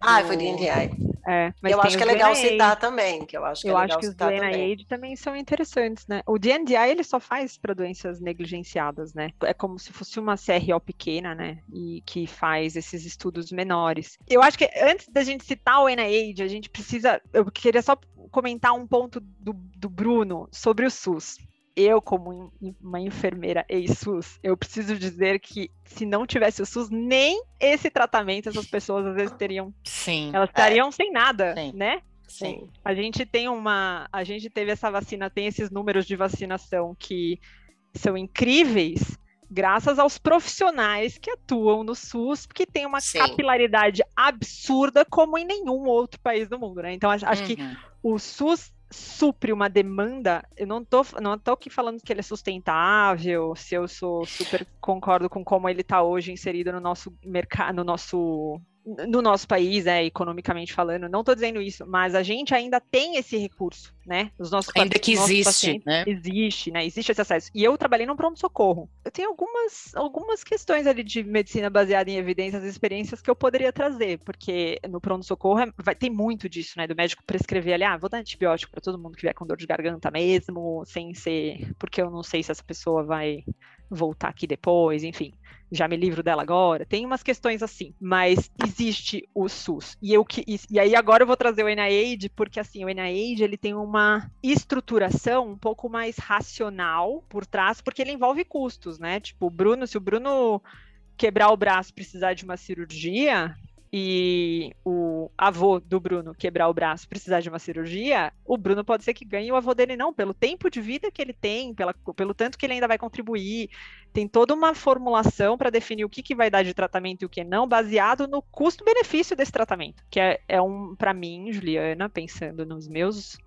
Ah, do... foi do DNDi. É, eu acho que é legal citar também, que eu acho que eu é acho que os do NIH também. são interessantes, né? O DNDi ele só faz para doenças negligenciadas, né? É como se fosse uma CRO pequena, né? E que faz esses estudos menores. Eu acho que antes da gente citar o NIH, a gente precisa. Eu queria só comentar um ponto do, do Bruno sobre o SUS eu, como uma enfermeira ex-SUS, eu preciso dizer que se não tivesse o SUS, nem esse tratamento essas pessoas às vezes teriam. Sim. Elas estariam é. sem nada, Sim. né? Sim. A gente tem uma. A gente teve essa vacina, tem esses números de vacinação que são incríveis, graças aos profissionais que atuam no SUS, que tem uma Sim. capilaridade absurda como em nenhum outro país do mundo, né? Então, acho, uhum. que o SUS supre uma demanda, eu não tô, não tô aqui falando que ele é sustentável, se eu sou super concordo com como ele está hoje inserido no nosso mercado, no nosso no nosso país, é, economicamente falando, não estou dizendo isso, mas a gente ainda tem esse recurso, né? Os nossos ainda que existe, né? Existe, né? Existe esse acesso. E eu trabalhei no pronto-socorro. Eu tenho algumas, algumas questões ali de medicina baseada em evidências e experiências que eu poderia trazer, porque no pronto-socorro é, vai ter muito disso, né? Do médico prescrever ali, ah, vou dar antibiótico para todo mundo que vier com dor de garganta mesmo, sem ser, porque eu não sei se essa pessoa vai voltar aqui depois, enfim já me livro dela agora. Tem umas questões assim, mas existe o SUS. E eu que e aí agora eu vou trazer o NIH porque assim, o NIH ele tem uma estruturação um pouco mais racional por trás, porque ele envolve custos, né? Tipo, o Bruno, se o Bruno quebrar o braço, precisar de uma cirurgia, e o avô do Bruno quebrar o braço, precisar de uma cirurgia, o Bruno pode ser que ganhe o avô dele não, pelo tempo de vida que ele tem, pela, pelo tanto que ele ainda vai contribuir. Tem toda uma formulação para definir o que, que vai dar de tratamento e o que não, baseado no custo-benefício desse tratamento, que é, é um, para mim, Juliana, pensando nos meus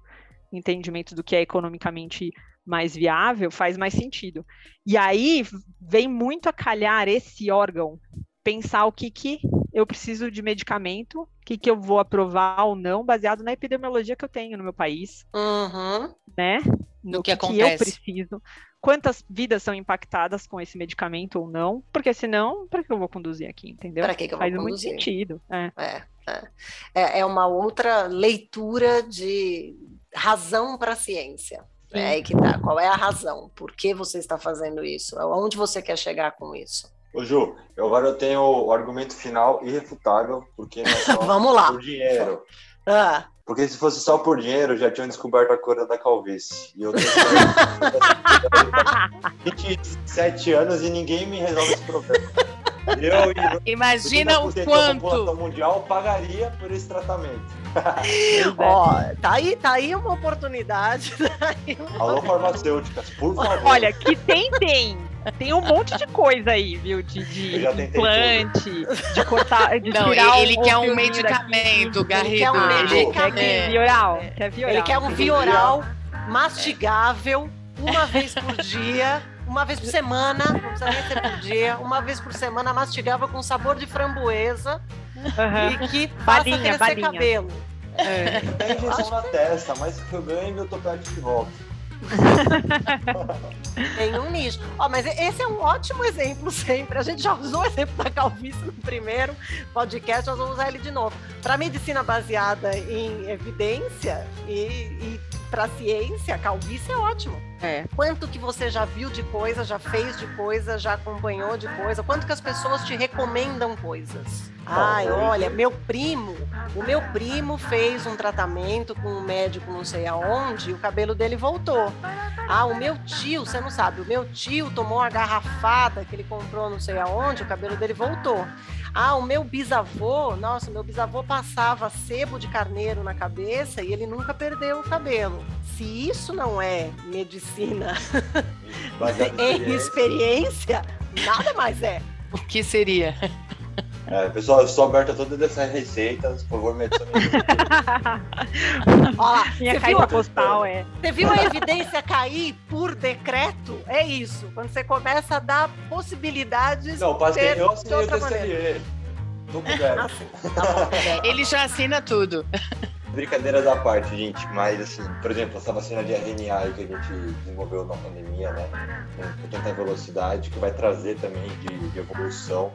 entendimentos do que é economicamente mais viável, faz mais sentido. E aí vem muito a calhar esse órgão pensar o que, que eu preciso de medicamento, o que, que eu vou aprovar ou não, baseado na epidemiologia que eu tenho no meu país, uhum. né? No que, que, que eu preciso, quantas vidas são impactadas com esse medicamento ou não, porque senão, para que eu vou conduzir aqui, entendeu? Para que, que eu vou Faz conduzir? muito sentido. É. É, é. é, é uma outra leitura de razão para a ciência. É aí que tá. Qual é a razão? Por que você está fazendo isso? Aonde você quer chegar com isso? Ô Ju, agora eu tenho o argumento final irrefutável, porque não é só Vamos lá. por dinheiro. Ah. Porque se fosse só por dinheiro, já tinham descoberto a cura da calvície. E eu tenho 27 anos e ninguém me resolve esse problema. Eu e Imagina o 30% da quanto. população mundial pagaria por esse tratamento. Ó, tá aí, tá aí uma oportunidade. tá aí uma- Alô, farmacêuticas, por favor. Olha, que tem, tem. Tem um monte de coisa aí, viu? De, de Eu implante, de cortar, de Não, tirar ele um quer um medicamento. Garrido. quer um Ele- medicamento. Quer é. vioral? Quer vioral? Ele quer um vioral mastigável uma vez por dia, uma vez por semana, não precisa nem ser por dia, uma vez por semana mastigável com sabor de framboesa Aham. e que faça Balinha, crescer balinha. cabelo. É. Tem injeção na testa, mas que eu ganho meu topete de volta. Tem um nicho. Ó, mas esse é um ótimo exemplo sempre. A gente já usou o exemplo da calvície no primeiro podcast, nós vamos usar ele de novo. Para medicina baseada em evidência e, e para ciência, calvície é ótimo. É. Quanto que você já viu de coisa, já fez de coisa, já acompanhou de coisa? Quanto que as pessoas te recomendam coisas? Ai, olha, meu primo, o meu primo fez um tratamento com um médico não sei aonde e o cabelo dele voltou. Ah, o meu tio, você não sabe, o meu tio tomou uma garrafada que ele comprou não sei aonde, o cabelo dele voltou. Ah, o meu bisavô, nossa, meu bisavô passava sebo de carneiro na cabeça e ele nunca perdeu o cabelo. Se isso não é medicina Baseado em em experiência. nada mais é. O que seria? É, pessoal, eu sou aberto a todas essas receitas, por favor, me adicione. Lá, Minha você viu, caixa postal é. você viu a evidência cair por decreto? É isso. Quando você começa a dar possibilidades Não, passei, eu assinei o. Tô coberto. Assim, tá. Ele já assina tudo. Brincadeira da parte, gente, mas assim, por exemplo, essa vacina de RNA que a gente desenvolveu na pandemia, né, com tanta velocidade, que vai trazer também de, de evolução,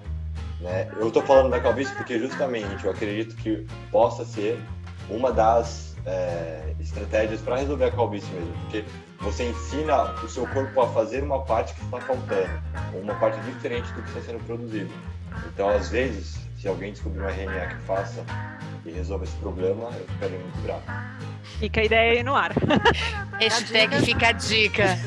né. Eu tô falando da calvície porque justamente eu acredito que possa ser uma das é, estratégias para resolver a calvície mesmo, porque você ensina o seu corpo a fazer uma parte que está faltando, uma parte diferente do que está sendo produzido. Então, às vezes, se alguém descobrir um RNA que faça e resolva esse problema, eu ficaria muito bravo. Fica a ideia aí no ar. Hashtag fica a dica.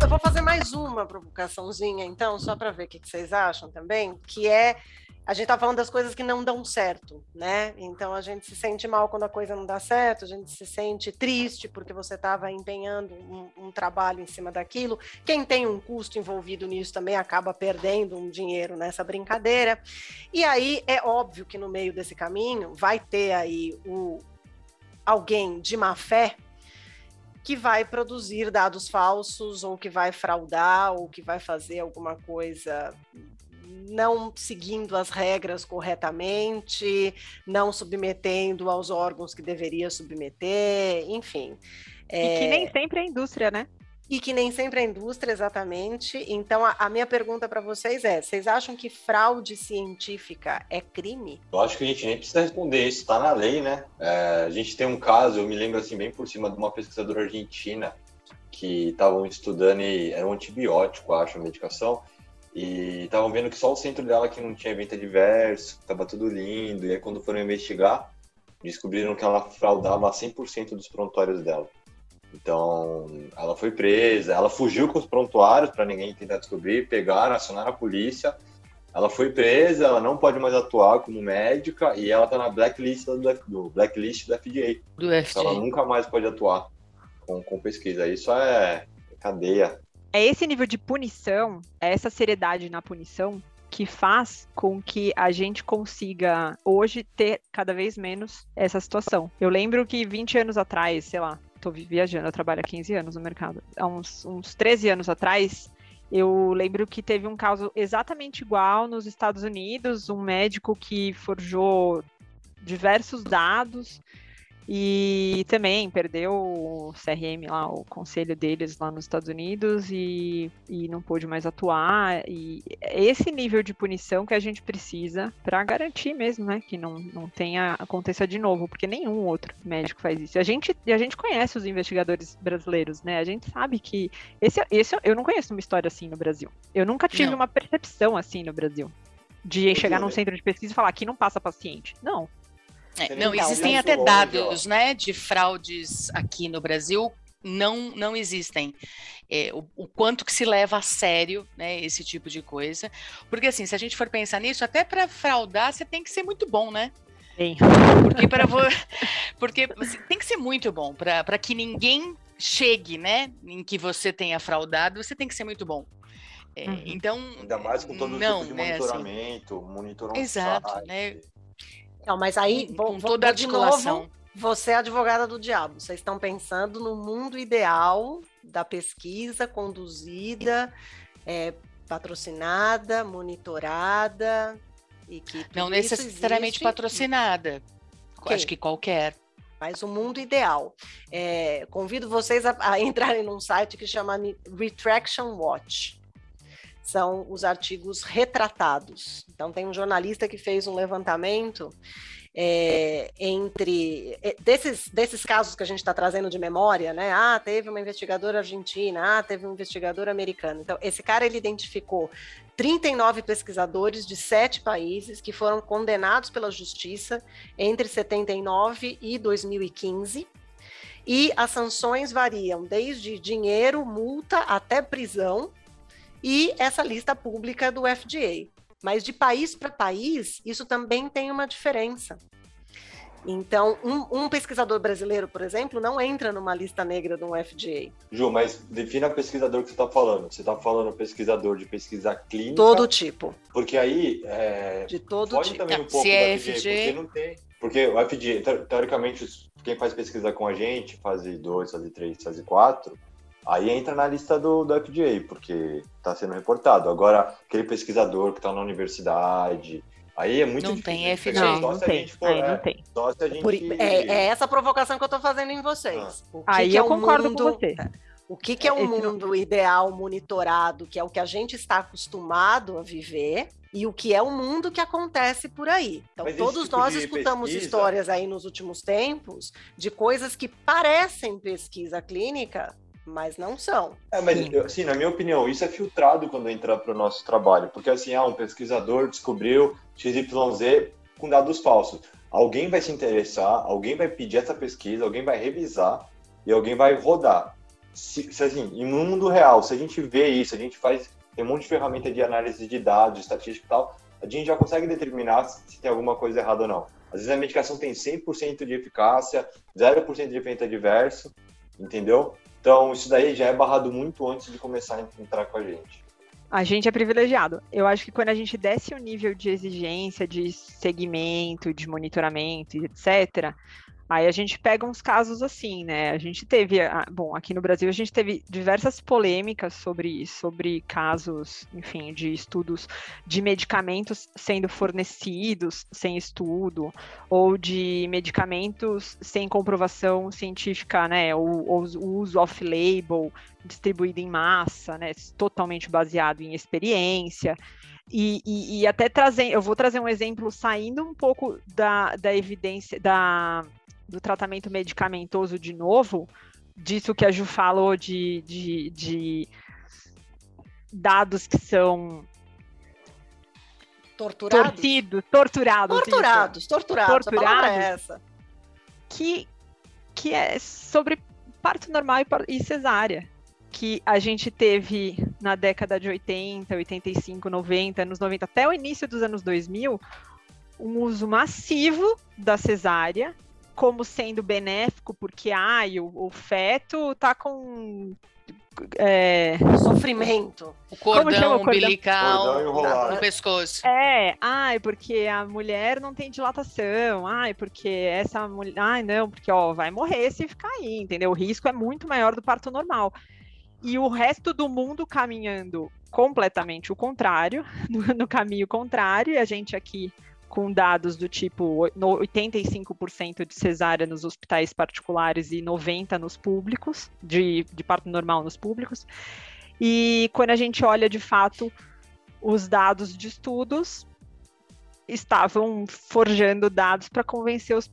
Eu vou fazer mais uma provocaçãozinha, então, só para ver o que vocês acham também, que é a gente tá falando das coisas que não dão certo, né? Então a gente se sente mal quando a coisa não dá certo, a gente se sente triste porque você estava empenhando um, um trabalho em cima daquilo. Quem tem um custo envolvido nisso também acaba perdendo um dinheiro nessa brincadeira. E aí é óbvio que no meio desse caminho vai ter aí o alguém de má fé que vai produzir dados falsos ou que vai fraudar ou que vai fazer alguma coisa não seguindo as regras corretamente, não submetendo aos órgãos que deveria submeter, enfim. E que nem sempre é indústria, né? E que nem sempre é indústria, exatamente. Então, a, a minha pergunta para vocês é: vocês acham que fraude científica é crime? Eu acho que a gente nem precisa responder isso, está na lei, né? É, a gente tem um caso, eu me lembro assim, bem por cima de uma pesquisadora argentina que estavam estudando e era um antibiótico, acho, a medicação, e estavam vendo que só o centro dela que não tinha evento adverso, estava tudo lindo, e aí quando foram investigar, descobriram que ela fraudava 100% dos prontuários dela. Então, ela foi presa, ela fugiu com os prontuários para ninguém tentar descobrir, pegaram, acionaram a polícia, ela foi presa, ela não pode mais atuar como médica e ela tá na blacklist do, do blacklist do FDA. Do Então, ela nunca mais pode atuar com, com pesquisa. Isso é cadeia. É esse nível de punição, é essa seriedade na punição que faz com que a gente consiga hoje ter cada vez menos essa situação. Eu lembro que 20 anos atrás, sei lá, tô viajando, eu trabalho há 15 anos no mercado. Há uns, uns 13 anos atrás, eu lembro que teve um caso exatamente igual nos Estados Unidos, um médico que forjou diversos dados e também perdeu o CRM lá, o conselho deles lá nos Estados Unidos e, e não pôde mais atuar. E é esse nível de punição que a gente precisa para garantir mesmo, né, que não, não tenha aconteça de novo, porque nenhum outro médico faz isso. A gente, a gente conhece os investigadores brasileiros, né? A gente sabe que esse, esse eu não conheço uma história assim no Brasil. Eu nunca tive Não. uma percepção assim no Brasil. De chegar num né? centro de pesquisa e falar aqui não passa paciente. Não. É, não, existem até dados, né, de fraudes aqui no Brasil, não, não existem. É, o, o, quanto que se leva a sério né, esse tipo de coisa. Porque, assim, se a gente for pensar nisso, até para fraudar, você tem que ser muito bom, né? Sim. Porque, para porque assim, tem que ser muito bom para que ninguém chegue, né, em que você tenha fraudado, você tem que ser muito bom. É, uhum. Então, ainda mais com todo não, tipo de né, monitoramento, assim, monitoramento. Exato, site. né? Não, mas aí com, vou, com toda a novo, você é advogada do diabo. Vocês estão pensando no mundo ideal da pesquisa conduzida, é, patrocinada, monitorada e que não necessariamente existe... patrocinada. Okay. Acho que qualquer. Mas o mundo ideal. É, convido vocês a, a entrarem num site que chama Retraction Watch são os artigos retratados. Então, tem um jornalista que fez um levantamento é, entre é, desses, desses casos que a gente está trazendo de memória, né? Ah, teve uma investigadora argentina, ah, teve um investigador americano. Então, esse cara ele identificou 39 pesquisadores de sete países que foram condenados pela justiça entre 79 e 2015. E as sanções variam desde dinheiro, multa até prisão e essa lista pública do FDA. Mas de país para país, isso também tem uma diferença. Então, um, um, pesquisador brasileiro, por exemplo, não entra numa lista negra do FDA. Ju, mas defina pesquisador que você está falando. Você está falando pesquisador de pesquisa clínica? Todo tipo. Porque aí... É, de todo tipo. também um pouco Se é FDA, FDA, porque não tem... Porque o FDA, teoricamente, quem faz pesquisa com a gente, fase 2, fase 3, fase 4, Aí entra na lista do, do FDA, porque está sendo reportado. Agora, aquele pesquisador que está na universidade, aí é muito não difícil. Tem FDA. Não, não tem, for, aí é, não tem. Só se a gente... Por, é, é, essa provocação que eu estou fazendo em vocês. Ah. aí que eu é concordo mundo, com você. O que, que é um mundo não... ideal monitorado, que é o que a gente está acostumado a viver, e o que é o mundo que acontece por aí. Então, Mas todos tipo nós escutamos pesquisa... histórias aí nos últimos tempos de coisas que parecem pesquisa clínica, mas não são. É, mas assim, na minha opinião, isso é filtrado quando entra para o nosso trabalho, porque assim, ah, um pesquisador descobriu XYZ com dados falsos. Alguém vai se interessar, alguém vai pedir essa pesquisa, alguém vai revisar e alguém vai rodar. Se, se assim, em mundo real, se a gente vê isso, a gente faz tem um monte de ferramenta de análise de dados, estatística e tal, a gente já consegue determinar se tem alguma coisa errada ou não. Às vezes a medicação tem 100% de eficácia, 0% de efeito adverso, entendeu? Então, isso daí já é barrado muito antes de começar a entrar com a gente. A gente é privilegiado. Eu acho que quando a gente desce o nível de exigência, de segmento, de monitoramento, etc., Aí a gente pega uns casos assim, né? A gente teve, bom, aqui no Brasil a gente teve diversas polêmicas sobre, sobre casos, enfim, de estudos de medicamentos sendo fornecidos sem estudo, ou de medicamentos sem comprovação científica, né? Ou, ou o uso off-label, distribuído em massa, né? Totalmente baseado em experiência. E, e, e, até trazer, eu vou trazer um exemplo saindo um pouco da, da evidência, da, do tratamento medicamentoso de novo, disso que a Ju falou de, de, de dados que são torturados, torcidos, torturados, torturados, torturados, torturados, é essa. Que, que é sobre parto normal e, e cesárea, que a gente teve na década de 80, 85, 90, anos 90, até o início dos anos 2000, um uso massivo da cesárea como sendo benéfico, porque ai, o, o feto tá com é... Sofrimento. O cordão umbilical no pescoço. É, ai, porque a mulher não tem dilatação, ai, porque essa mulher, ai, não, porque ó, vai morrer se ficar aí, entendeu? O risco é muito maior do parto normal. E o resto do mundo caminhando completamente o contrário, no, no caminho contrário, e a gente aqui com dados do tipo 85% de cesárea nos hospitais particulares e 90% nos públicos, de, de parto normal nos públicos. E quando a gente olha de fato os dados de estudos, estavam forjando dados para convencer os,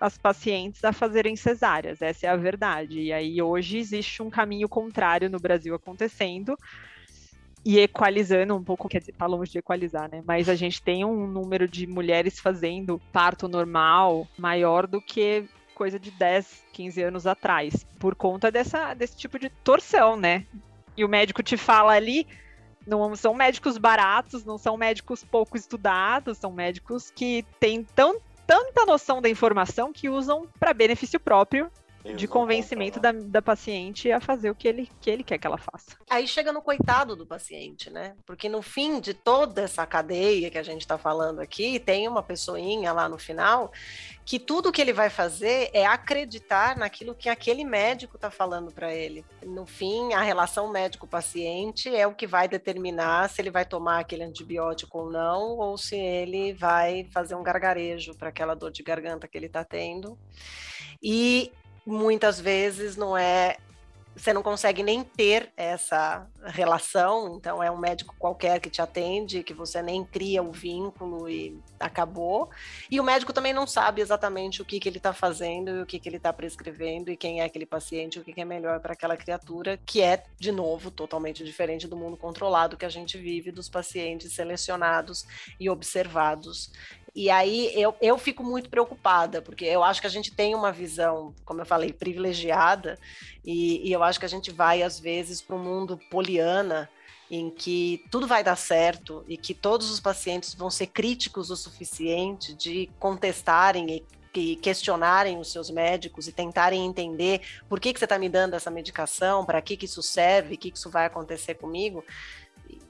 as pacientes a fazerem cesáreas, essa é a verdade. E aí hoje existe um caminho contrário no Brasil acontecendo, e equalizando um pouco, quer dizer, tá longe de equalizar, né? Mas a gente tem um número de mulheres fazendo parto normal maior do que coisa de 10, 15 anos atrás, por conta dessa, desse tipo de torção, né? E o médico te fala ali, não são médicos baratos, não são médicos pouco estudados, são médicos que têm tão, tanta noção da informação que usam para benefício próprio de convencimento da, da paciente a fazer o que ele, que ele quer que ela faça. Aí chega no coitado do paciente, né? Porque no fim de toda essa cadeia que a gente está falando aqui, tem uma pessoinha lá no final que tudo que ele vai fazer é acreditar naquilo que aquele médico está falando para ele. No fim, a relação médico-paciente é o que vai determinar se ele vai tomar aquele antibiótico ou não, ou se ele vai fazer um gargarejo para aquela dor de garganta que ele está tendo. E muitas vezes não é você não consegue nem ter essa relação, então é um médico qualquer que te atende, que você nem cria o vínculo e acabou. E o médico também não sabe exatamente o que, que ele está fazendo e o que, que ele está prescrevendo e quem é aquele paciente, o que, que é melhor para aquela criatura, que é, de novo, totalmente diferente do mundo controlado que a gente vive, dos pacientes selecionados e observados e aí eu, eu fico muito preocupada, porque eu acho que a gente tem uma visão, como eu falei, privilegiada, e, e eu acho que a gente vai, às vezes, para um mundo poliana, em que tudo vai dar certo e que todos os pacientes vão ser críticos o suficiente de contestarem e questionarem os seus médicos e tentarem entender por que, que você está me dando essa medicação, para que, que isso serve, o que, que isso vai acontecer comigo.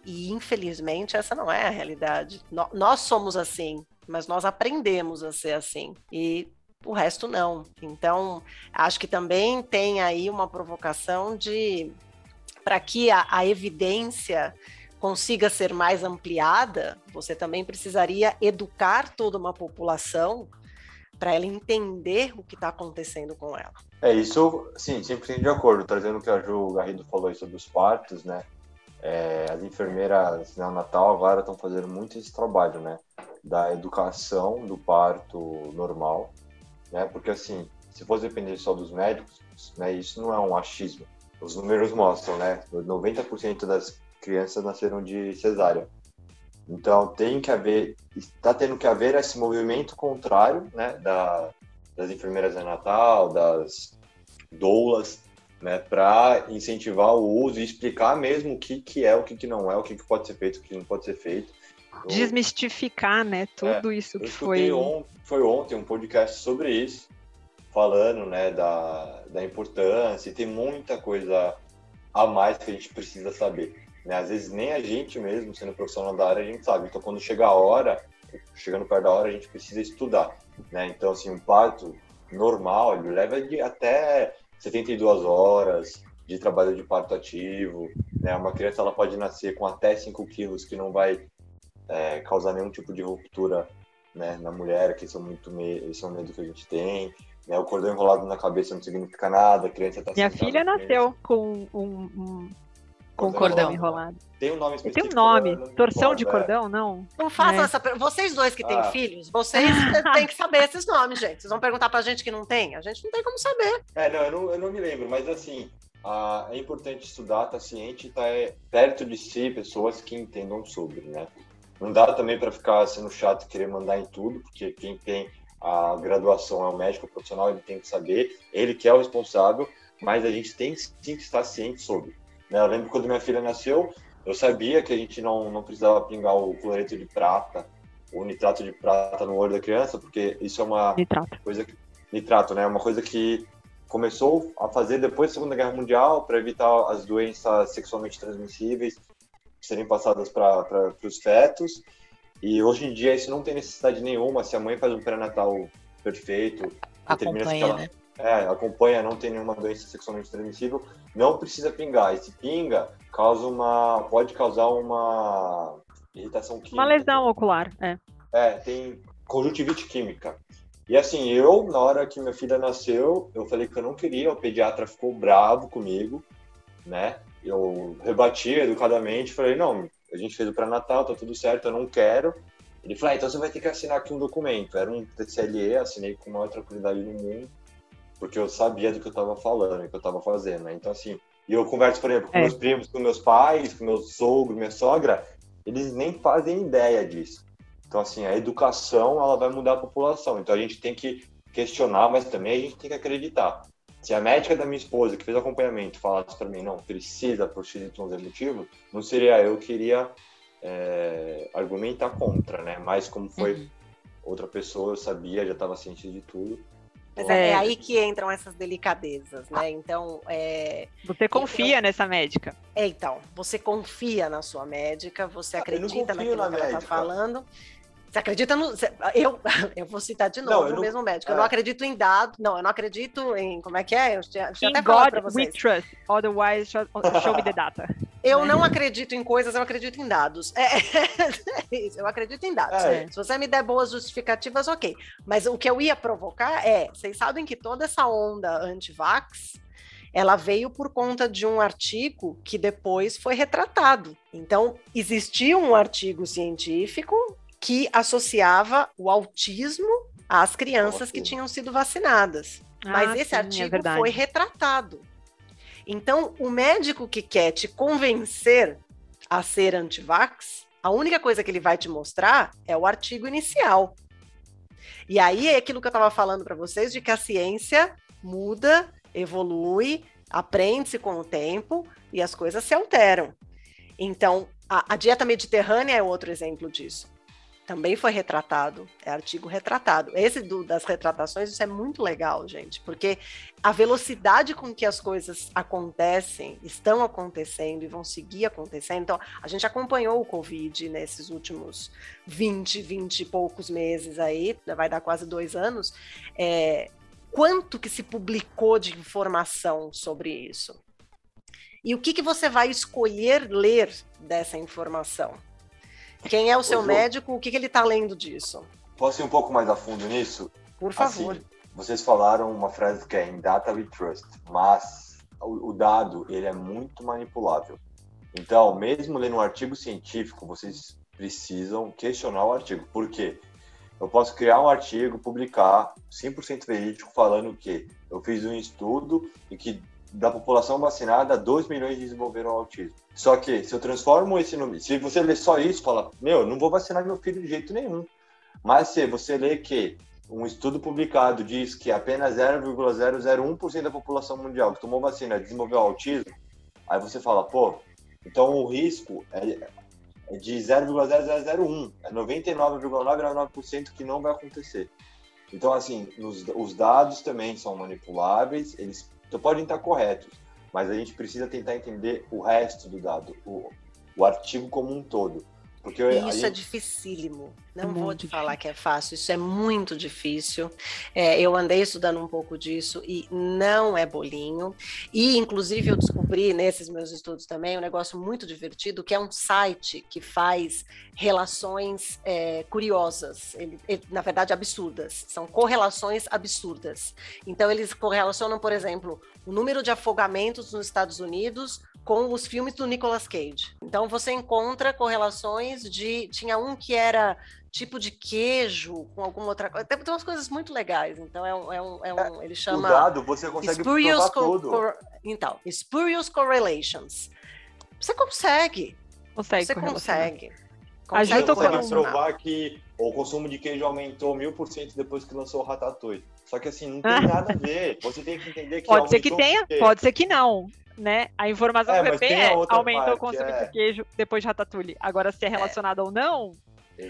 E, infelizmente, essa não é a realidade. Nós somos assim, mas nós aprendemos a ser assim. E o resto não. Então, acho que também tem aí uma provocação de para que a, a, evidência consiga ser mais ampliada, você também precisaria educar toda uma população para ela entender o que está acontecendo com ela. É isso, sim, 100% de acordo. Trazendo o que a Ju Garrido falou sobre os partos, né? É, as enfermeiras neonatal agora estão fazendo muito esse trabalho, né? Da educação do parto normal, né? Porque assim, se fosse depender só dos médicos, né? Isso não é um achismo. Os números mostram, né? 90% das crianças nasceram de cesárea. Então tem que haver, está tendo que haver esse movimento contrário, né? Da, das enfermeiras neonatal, das doulas, né, para incentivar o uso e explicar mesmo o que, que é, o que, que não é, o que, que pode ser feito, o que não pode ser feito. Desmistificar, né, tudo é, isso que foi... On, foi ontem um podcast sobre isso, falando, né, da, da importância, e tem muita coisa a mais que a gente precisa saber. Né? Às vezes nem a gente mesmo, sendo profissional da área, a gente sabe. Então, quando chega a hora, chegando perto da hora, a gente precisa estudar. Né? Então, assim, um parto normal, ele leva de até 72 horas de trabalho de parto ativo. Né? Uma criança ela pode nascer com até 5 quilos, que não vai é, causar nenhum tipo de ruptura né, na mulher, que esse é, muito me esse é um medo que a gente tem. Né? O cordão enrolado na cabeça não significa nada, a criança está Minha filha nasceu com um, um com cordão, cordão enrolado. Tem um nome específico. Tem um nome. Torção de cordão, não? Não façam é. essa pergunta. Vocês dois que têm ah. filhos, vocês têm que saber esses nomes, gente. Vocês vão perguntar pra gente que não tem? A gente não tem como saber. É, não, eu não, eu não me lembro, mas assim, ah, é importante estudar, estar tá ciente e estar tá, é, perto de si pessoas que entendam sobre, né? Não dá também para ficar sendo chato e querer mandar em tudo, porque quem tem a graduação é o médico profissional, ele tem que saber, ele que é o responsável, mas a gente tem sim que estar ciente sobre. Né? Eu lembro quando minha filha nasceu, eu sabia que a gente não, não precisava pingar o cloreto de prata, o nitrato de prata no olho da criança, porque isso é uma nitrato. coisa que, nitrato, né? Uma coisa que começou a fazer depois da Segunda Guerra Mundial para evitar as doenças sexualmente transmissíveis serem passadas para os fetos. E hoje em dia isso não tem necessidade nenhuma. Se a mãe faz um pré-natal perfeito, se ela, né? é, acompanha, não tem nenhuma doença sexualmente transmissível, não precisa pingar. E se pinga, causa uma, pode causar uma irritação química. Uma lesão ocular, é. É, tem conjuntivite química. E assim, eu, na hora que minha filha nasceu, eu falei que eu não queria, o pediatra ficou bravo comigo, né? Eu rebati educadamente, falei, não, a gente fez o pré-natal, tá tudo certo, eu não quero. Ele falou, ah, então você vai ter que assinar aqui um documento. Era um TCLE, assinei com a maior tranquilidade do mundo porque eu sabia do que eu estava falando, do que eu estava fazendo. Né? Então, assim, E eu converso, por exemplo, com É. meus primos, com meus pais, com meu sogro, minha sogra, eles nem fazem ideia disso. Então, assim, a educação, ela vai mudar a população. Então, a gente tem que questionar, mas também a gente tem que acreditar. Se a médica da minha esposa, que fez acompanhamento, falasse para mim, não, precisa por XYZ motivo, não seria eu que iria é, argumentar contra, né? Mas como foi Uhum. outra pessoa, eu sabia, já estava ciente de tudo. Mas Então, é, é É. aí que entram essas delicadezas, né? Então, é, Você confia nessa médica. é, então, você confia na sua médica, você Ah, acredita naquilo na que ela está médica. falando. Você acredita no. você- eu, eu vou citar de Não, novo eu o não- mesmo médico. Eu é. não acredito em dados. Não, eu não acredito em. Como é que é? Eu tinha, tinha In até falado God para we vocês. trust, otherwise show, me the data. Eu não acredito em coisas, eu acredito em dados. É, é isso, eu acredito em dados. É. Se você me der boas justificativas, ok. Mas o que eu ia provocar é: vocês sabem que toda essa onda anti-vax ela veio por conta de um artigo que depois foi retratado. Então, existia um artigo científico que associava o autismo às crianças que tinham sido vacinadas. Mas Ah, esse sim, é artigo verdade. foi retratado. Então, o médico que quer te convencer a ser antivax, a única coisa que ele vai te mostrar é o artigo inicial. E aí é aquilo que eu estava falando para vocês de que a ciência muda, evolui, aprende-se com o tempo e as coisas se alteram. Então, a, a dieta mediterrânea é outro exemplo disso. Também foi retratado, é artigo retratado. Esse do- das retratações, isso é muito legal, gente, porque a velocidade com que as coisas acontecem, estão acontecendo e vão seguir acontecendo. Então, a gente acompanhou o Covid nesses últimos 20, 20 e poucos meses aí, vai dar quase dois anos. É, quanto que se publicou de informação sobre isso? E o que, que você vai escolher ler dessa informação? Quem é o seu Ju. médico? O que, que ele está lendo disso? Posso ir um pouco mais a fundo nisso? Por favor. Assim, vocês falaram uma frase que é in data we trust, mas o, o dado ele é muito manipulável. Então, mesmo lendo um artigo científico, vocês precisam questionar o artigo. Por quê? Eu posso criar um artigo, publicar 100% verídico falando que eu fiz um estudo e que da população vacinada, 2 milhões desenvolveram autismo. Só que se eu transformo esse número, se você ler só isso, fala, meu, não vou vacinar meu filho de jeito nenhum. Mas se você lê que um estudo publicado diz que apenas 0,001% da população mundial que tomou vacina desenvolveu autismo, aí você fala, pô, então o risco é, é de 0,0001, é 99,999% que não vai acontecer. Então, assim, os, os dados também são manipuláveis, eles podem estar corretos, mas a gente precisa tentar entender o resto do dado, o, o artigo como um todo. Porque E isso é dificílimo. Não É vou te falar que é fácil, isso é muito difícil. É, eu andei estudando um pouco disso e não é bolinho. E, inclusive, eu descobri nesses meus estudos também um negócio muito divertido, que é um site que faz relações é, curiosas, ele- ele- na verdade, absurdas. São correlações absurdas. Então, eles correlacionam, por exemplo, o número de afogamentos nos Estados Unidos com os filmes do Nicolas Cage. Então você encontra correlações de. Tinha um que era tipo de queijo com alguma outra coisa. Tem, tem umas coisas muito legais. Então é um. É um, é um ele o chama. dado você consegue Spurious provar co- tudo. cor- então, Spurious Correlations. Você consegue. Consegue Você correlacionar. consegue. A Você consegue provar que o consumo de queijo aumentou mil por cento depois que lançou o Ratatouille. Só que assim, não tem nada a ver. Você tem que entender que Pode ser que tenha, pode ser que não. Né? A informação É, tem a é aumentou parte, o consumo é. de queijo depois de Ratatouille. Agora, se é relacionado ou não.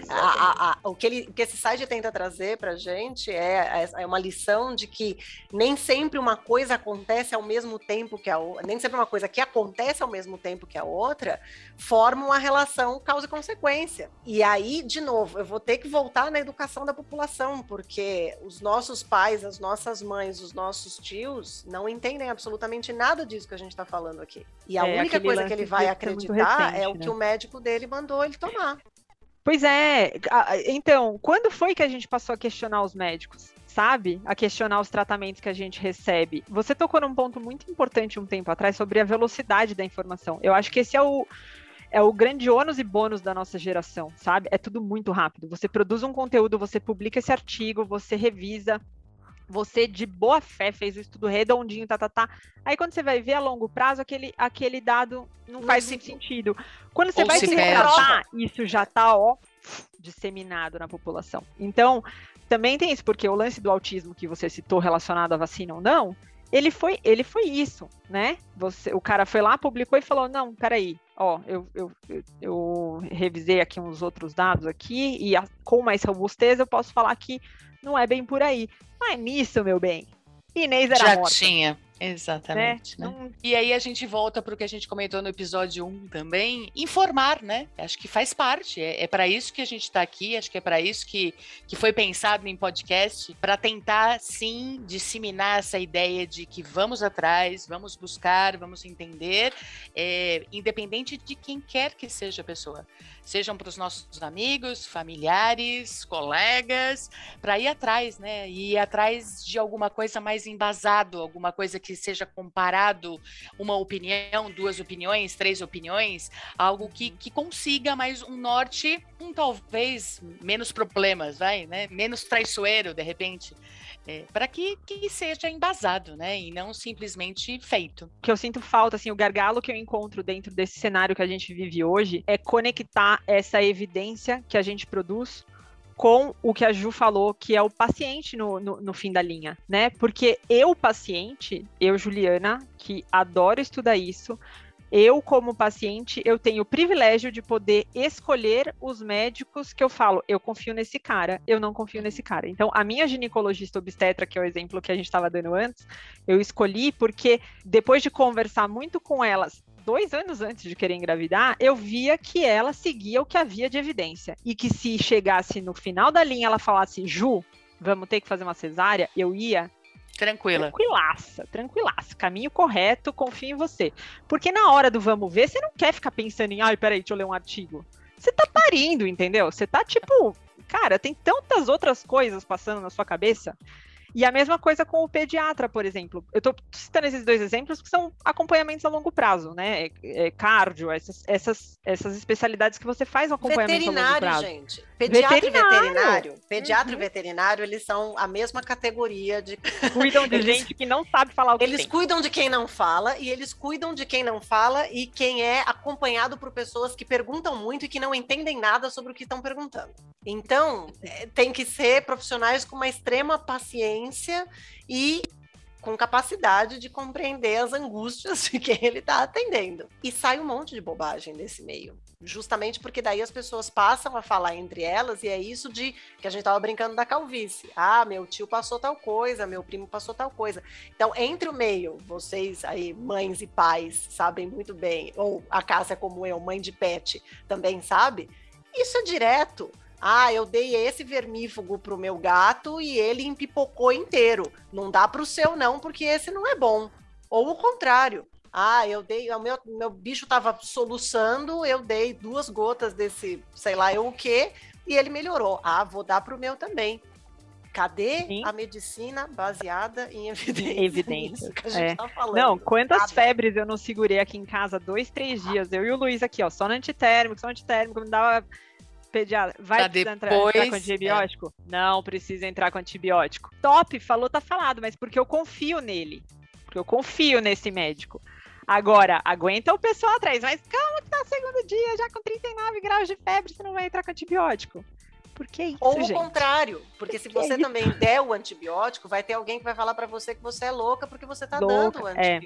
A- a- a- o, que ele, o que esse site tenta trazer para a gente é, é uma lição de que nem sempre uma coisa acontece ao mesmo tempo que a outra, nem sempre uma coisa que acontece ao mesmo tempo que a outra forma uma relação causa e consequência. E aí, de novo, eu vou ter que voltar na educação da população, porque os nossos pais, as nossas mães, os nossos tios não entendem absolutamente nada disso que a gente está falando aqui. E a É, única coisa que ele vai muito acreditar recente, é o né? que o médico dele mandou ele tomar. Pois é. Então, quando foi que a gente passou a questionar os médicos? Sabe? A questionar os tratamentos que a gente recebe. Você tocou num ponto muito importante um tempo atrás sobre a velocidade da informação. Eu acho que esse é o. É o grande ônus e bônus da nossa geração, sabe? É tudo muito rápido. Você produz um conteúdo, você publica esse artigo, você revisa, Você, de boa fé, fez o estudo redondinho, tá, tá, tá. Aí, quando você vai ver a longo prazo, aquele, aquele dado não, faz muito sentido. Quando você Ou vai se se retratar, isso já tá, ó, disseminado na população. Então, também tem isso, porque o lance do autismo que você citou relacionado à vacina ou não, ele foi, ele foi isso, né? Você, o cara foi lá, publicou e falou: não, peraí, ó, eu, eu, eu, eu revisei aqui uns outros dados aqui, e a- com mais robustez eu posso falar que não é bem por aí. Mas nisso, meu bem, Inês era Já morta, tinha. Né? Exatamente. né? Não- E aí a gente volta para o que a gente comentou no episódio 1 também, informar, né? Acho que faz parte. É, é para isso que a gente está aqui, acho que é para isso que, que foi pensado em podcast, para tentar, sim, disseminar essa ideia de que vamos atrás, vamos buscar, vamos entender, é, independente de quem quer que seja a pessoa. Sejam para os nossos amigos, familiares, colegas, para ir atrás, né? E ir atrás de alguma coisa mais embasado, alguma coisa que seja comparado uma opinião, duas opiniões, três opiniões, algo que, que consiga mais um norte, um talvez menos problemas, vai, né? Menos traiçoeiro, de repente, para que, que seja embasado, né? E não simplesmente feito. que eu sinto falta, assim, o gargalo que eu encontro dentro desse cenário que a gente vive hoje é conectar essa evidência que a gente produz com o que a Ju falou, que é o paciente no, no, no fim da linha, né? Porque eu, paciente, eu, Juliana, que adoro estudar isso, eu, como paciente, eu tenho o privilégio de poder escolher os médicos que eu falo, eu confio nesse cara, eu não confio nesse cara. Então, a minha ginecologista obstetra, que é o exemplo que a gente estava dando antes, eu escolhi porque depois de conversar muito com elas, dois anos antes de querer engravidar, eu via que ela seguia o que havia de evidência. E que se chegasse no final da linha, ela falasse, Ju, vamos ter que fazer uma cesárea, eu ia Tranquila. tranquilaça, tranquilaça, caminho correto, confio em você. Porque na hora do vamos ver, você não quer ficar pensando em, ai, peraí, deixa eu ler um artigo. Você tá parindo, entendeu? Você tá tipo, cara, tem tantas outras coisas passando na sua cabeça. E a mesma coisa com o pediatra, por exemplo. Eu tô citando esses dois exemplos que são acompanhamentos a longo prazo, né? É, é cardio, essas, essas, essas especialidades que você faz um acompanhamento a longo Veterinário, prazo. gente. Pediatra Veterinário. e veterinário. Pediatra Uhum. e veterinário, eles são a mesma categoria de. Cuidam de Eles- gente que não sabe falar o que Eles tem. cuidam de quem não fala e eles cuidam de quem não fala e quem é acompanhado por pessoas que perguntam muito e que não entendem nada sobre o que estão perguntando. Então, eh, tem que ser profissionais com uma extrema paciência e com capacidade de compreender as angústias de quem ele está atendendo. E sai um monte de bobagem desse meio. Justamente porque daí as pessoas passam a falar entre elas, e é isso de que a gente estava brincando da calvície. Ah, meu tio passou tal coisa, meu primo passou tal coisa. Então, entre o meio, vocês aí, mães e pais, sabem muito bem, ou a Cássia como eu, mãe de pet, também sabe, isso é direto. Ah, eu dei esse vermífugo pro meu gato e ele empipocou inteiro. Não dá pro seu não, porque esse não é bom. Ou o contrário. Ah, eu dei, o meu, meu bicho tava soluçando, eu dei duas gotas desse, sei lá eu o quê, e ele melhorou. Ah, vou dar pro meu também. Cadê Sim. a medicina baseada em evidências? Evidências, Isso a gente é. tá falando. Não, quantas febres eu não segurei aqui em casa dois, três dias. Eu e o Luiz aqui, ó, só no antitérmico, só no antitérmico, me dava pediatra. Vai Pra precisar entrar, entrar com depois, antibiótico? Não precisa entrar com antibiótico. Top, falou, tá falado, mas porque eu confio nele. Porque eu confio nesse médico. Agora, aguenta o pessoal atrás, mas calma que tá o segundo dia, já com 39 graus de febre, você não vai entrar com antibiótico. Por que isso, Ou o gente? contrário, porque se Que você isso? também der o antibiótico, vai ter alguém que vai falar pra você que você é louca porque você tá Louca, dando o é.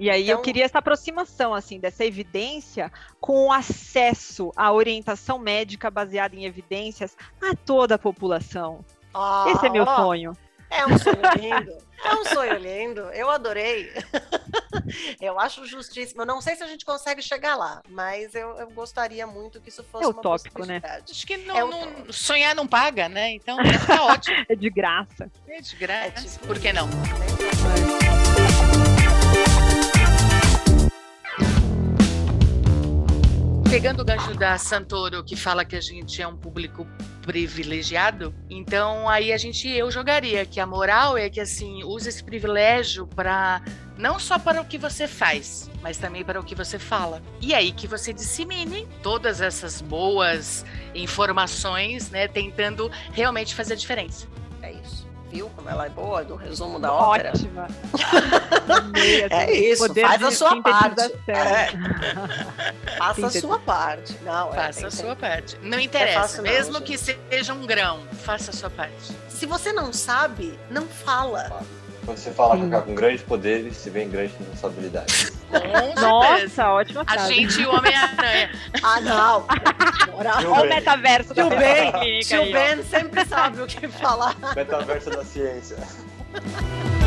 E aí eu Então- queria essa aproximação, assim, dessa evidência com o acesso à orientação médica baseada em evidências a toda a população. Ah, Esse é meu ó, sonho. É um sonho lindo. É um sonho lindo. Eu adorei. eu acho justíssimo. Eu não sei se a gente consegue chegar lá, mas eu, eu gostaria muito que isso fosse É uma utópico, né? Acho que não, É não- sonhar não paga, né? Então tá ótimo. É de graça. É de graça. É tipo- Por que não? Pegando o gancho da Santoro, que fala que a gente é um público privilegiado, então aí a gente eu jogaria que a moral é que assim, use esse privilégio para não só para o que você faz, mas também para o que você fala. E aí que você dissemine todas essas boas informações, né, tentando realmente fazer a diferença. É isso. Viu como ela é boa do resumo da ópera? Ótima. É isso, Poder faz a sua parte. É. Faça a sua parte. Não, é, Faça a que- sua parte. Não interessa, fácil não, mesmo gente. que seja um grão, faça a sua parte. Se você não sabe, não fala. Quando você fala Sim. Cacá, com grandes poderes, se vem grandes responsabilidades. Com. Nossa, ótima A frase. gente e o Homem-Aranha. Ah, não. Olha o metaverso da Ben, tio aí, ó. Ben sempre sabe o que falar. Metaverso da ciência.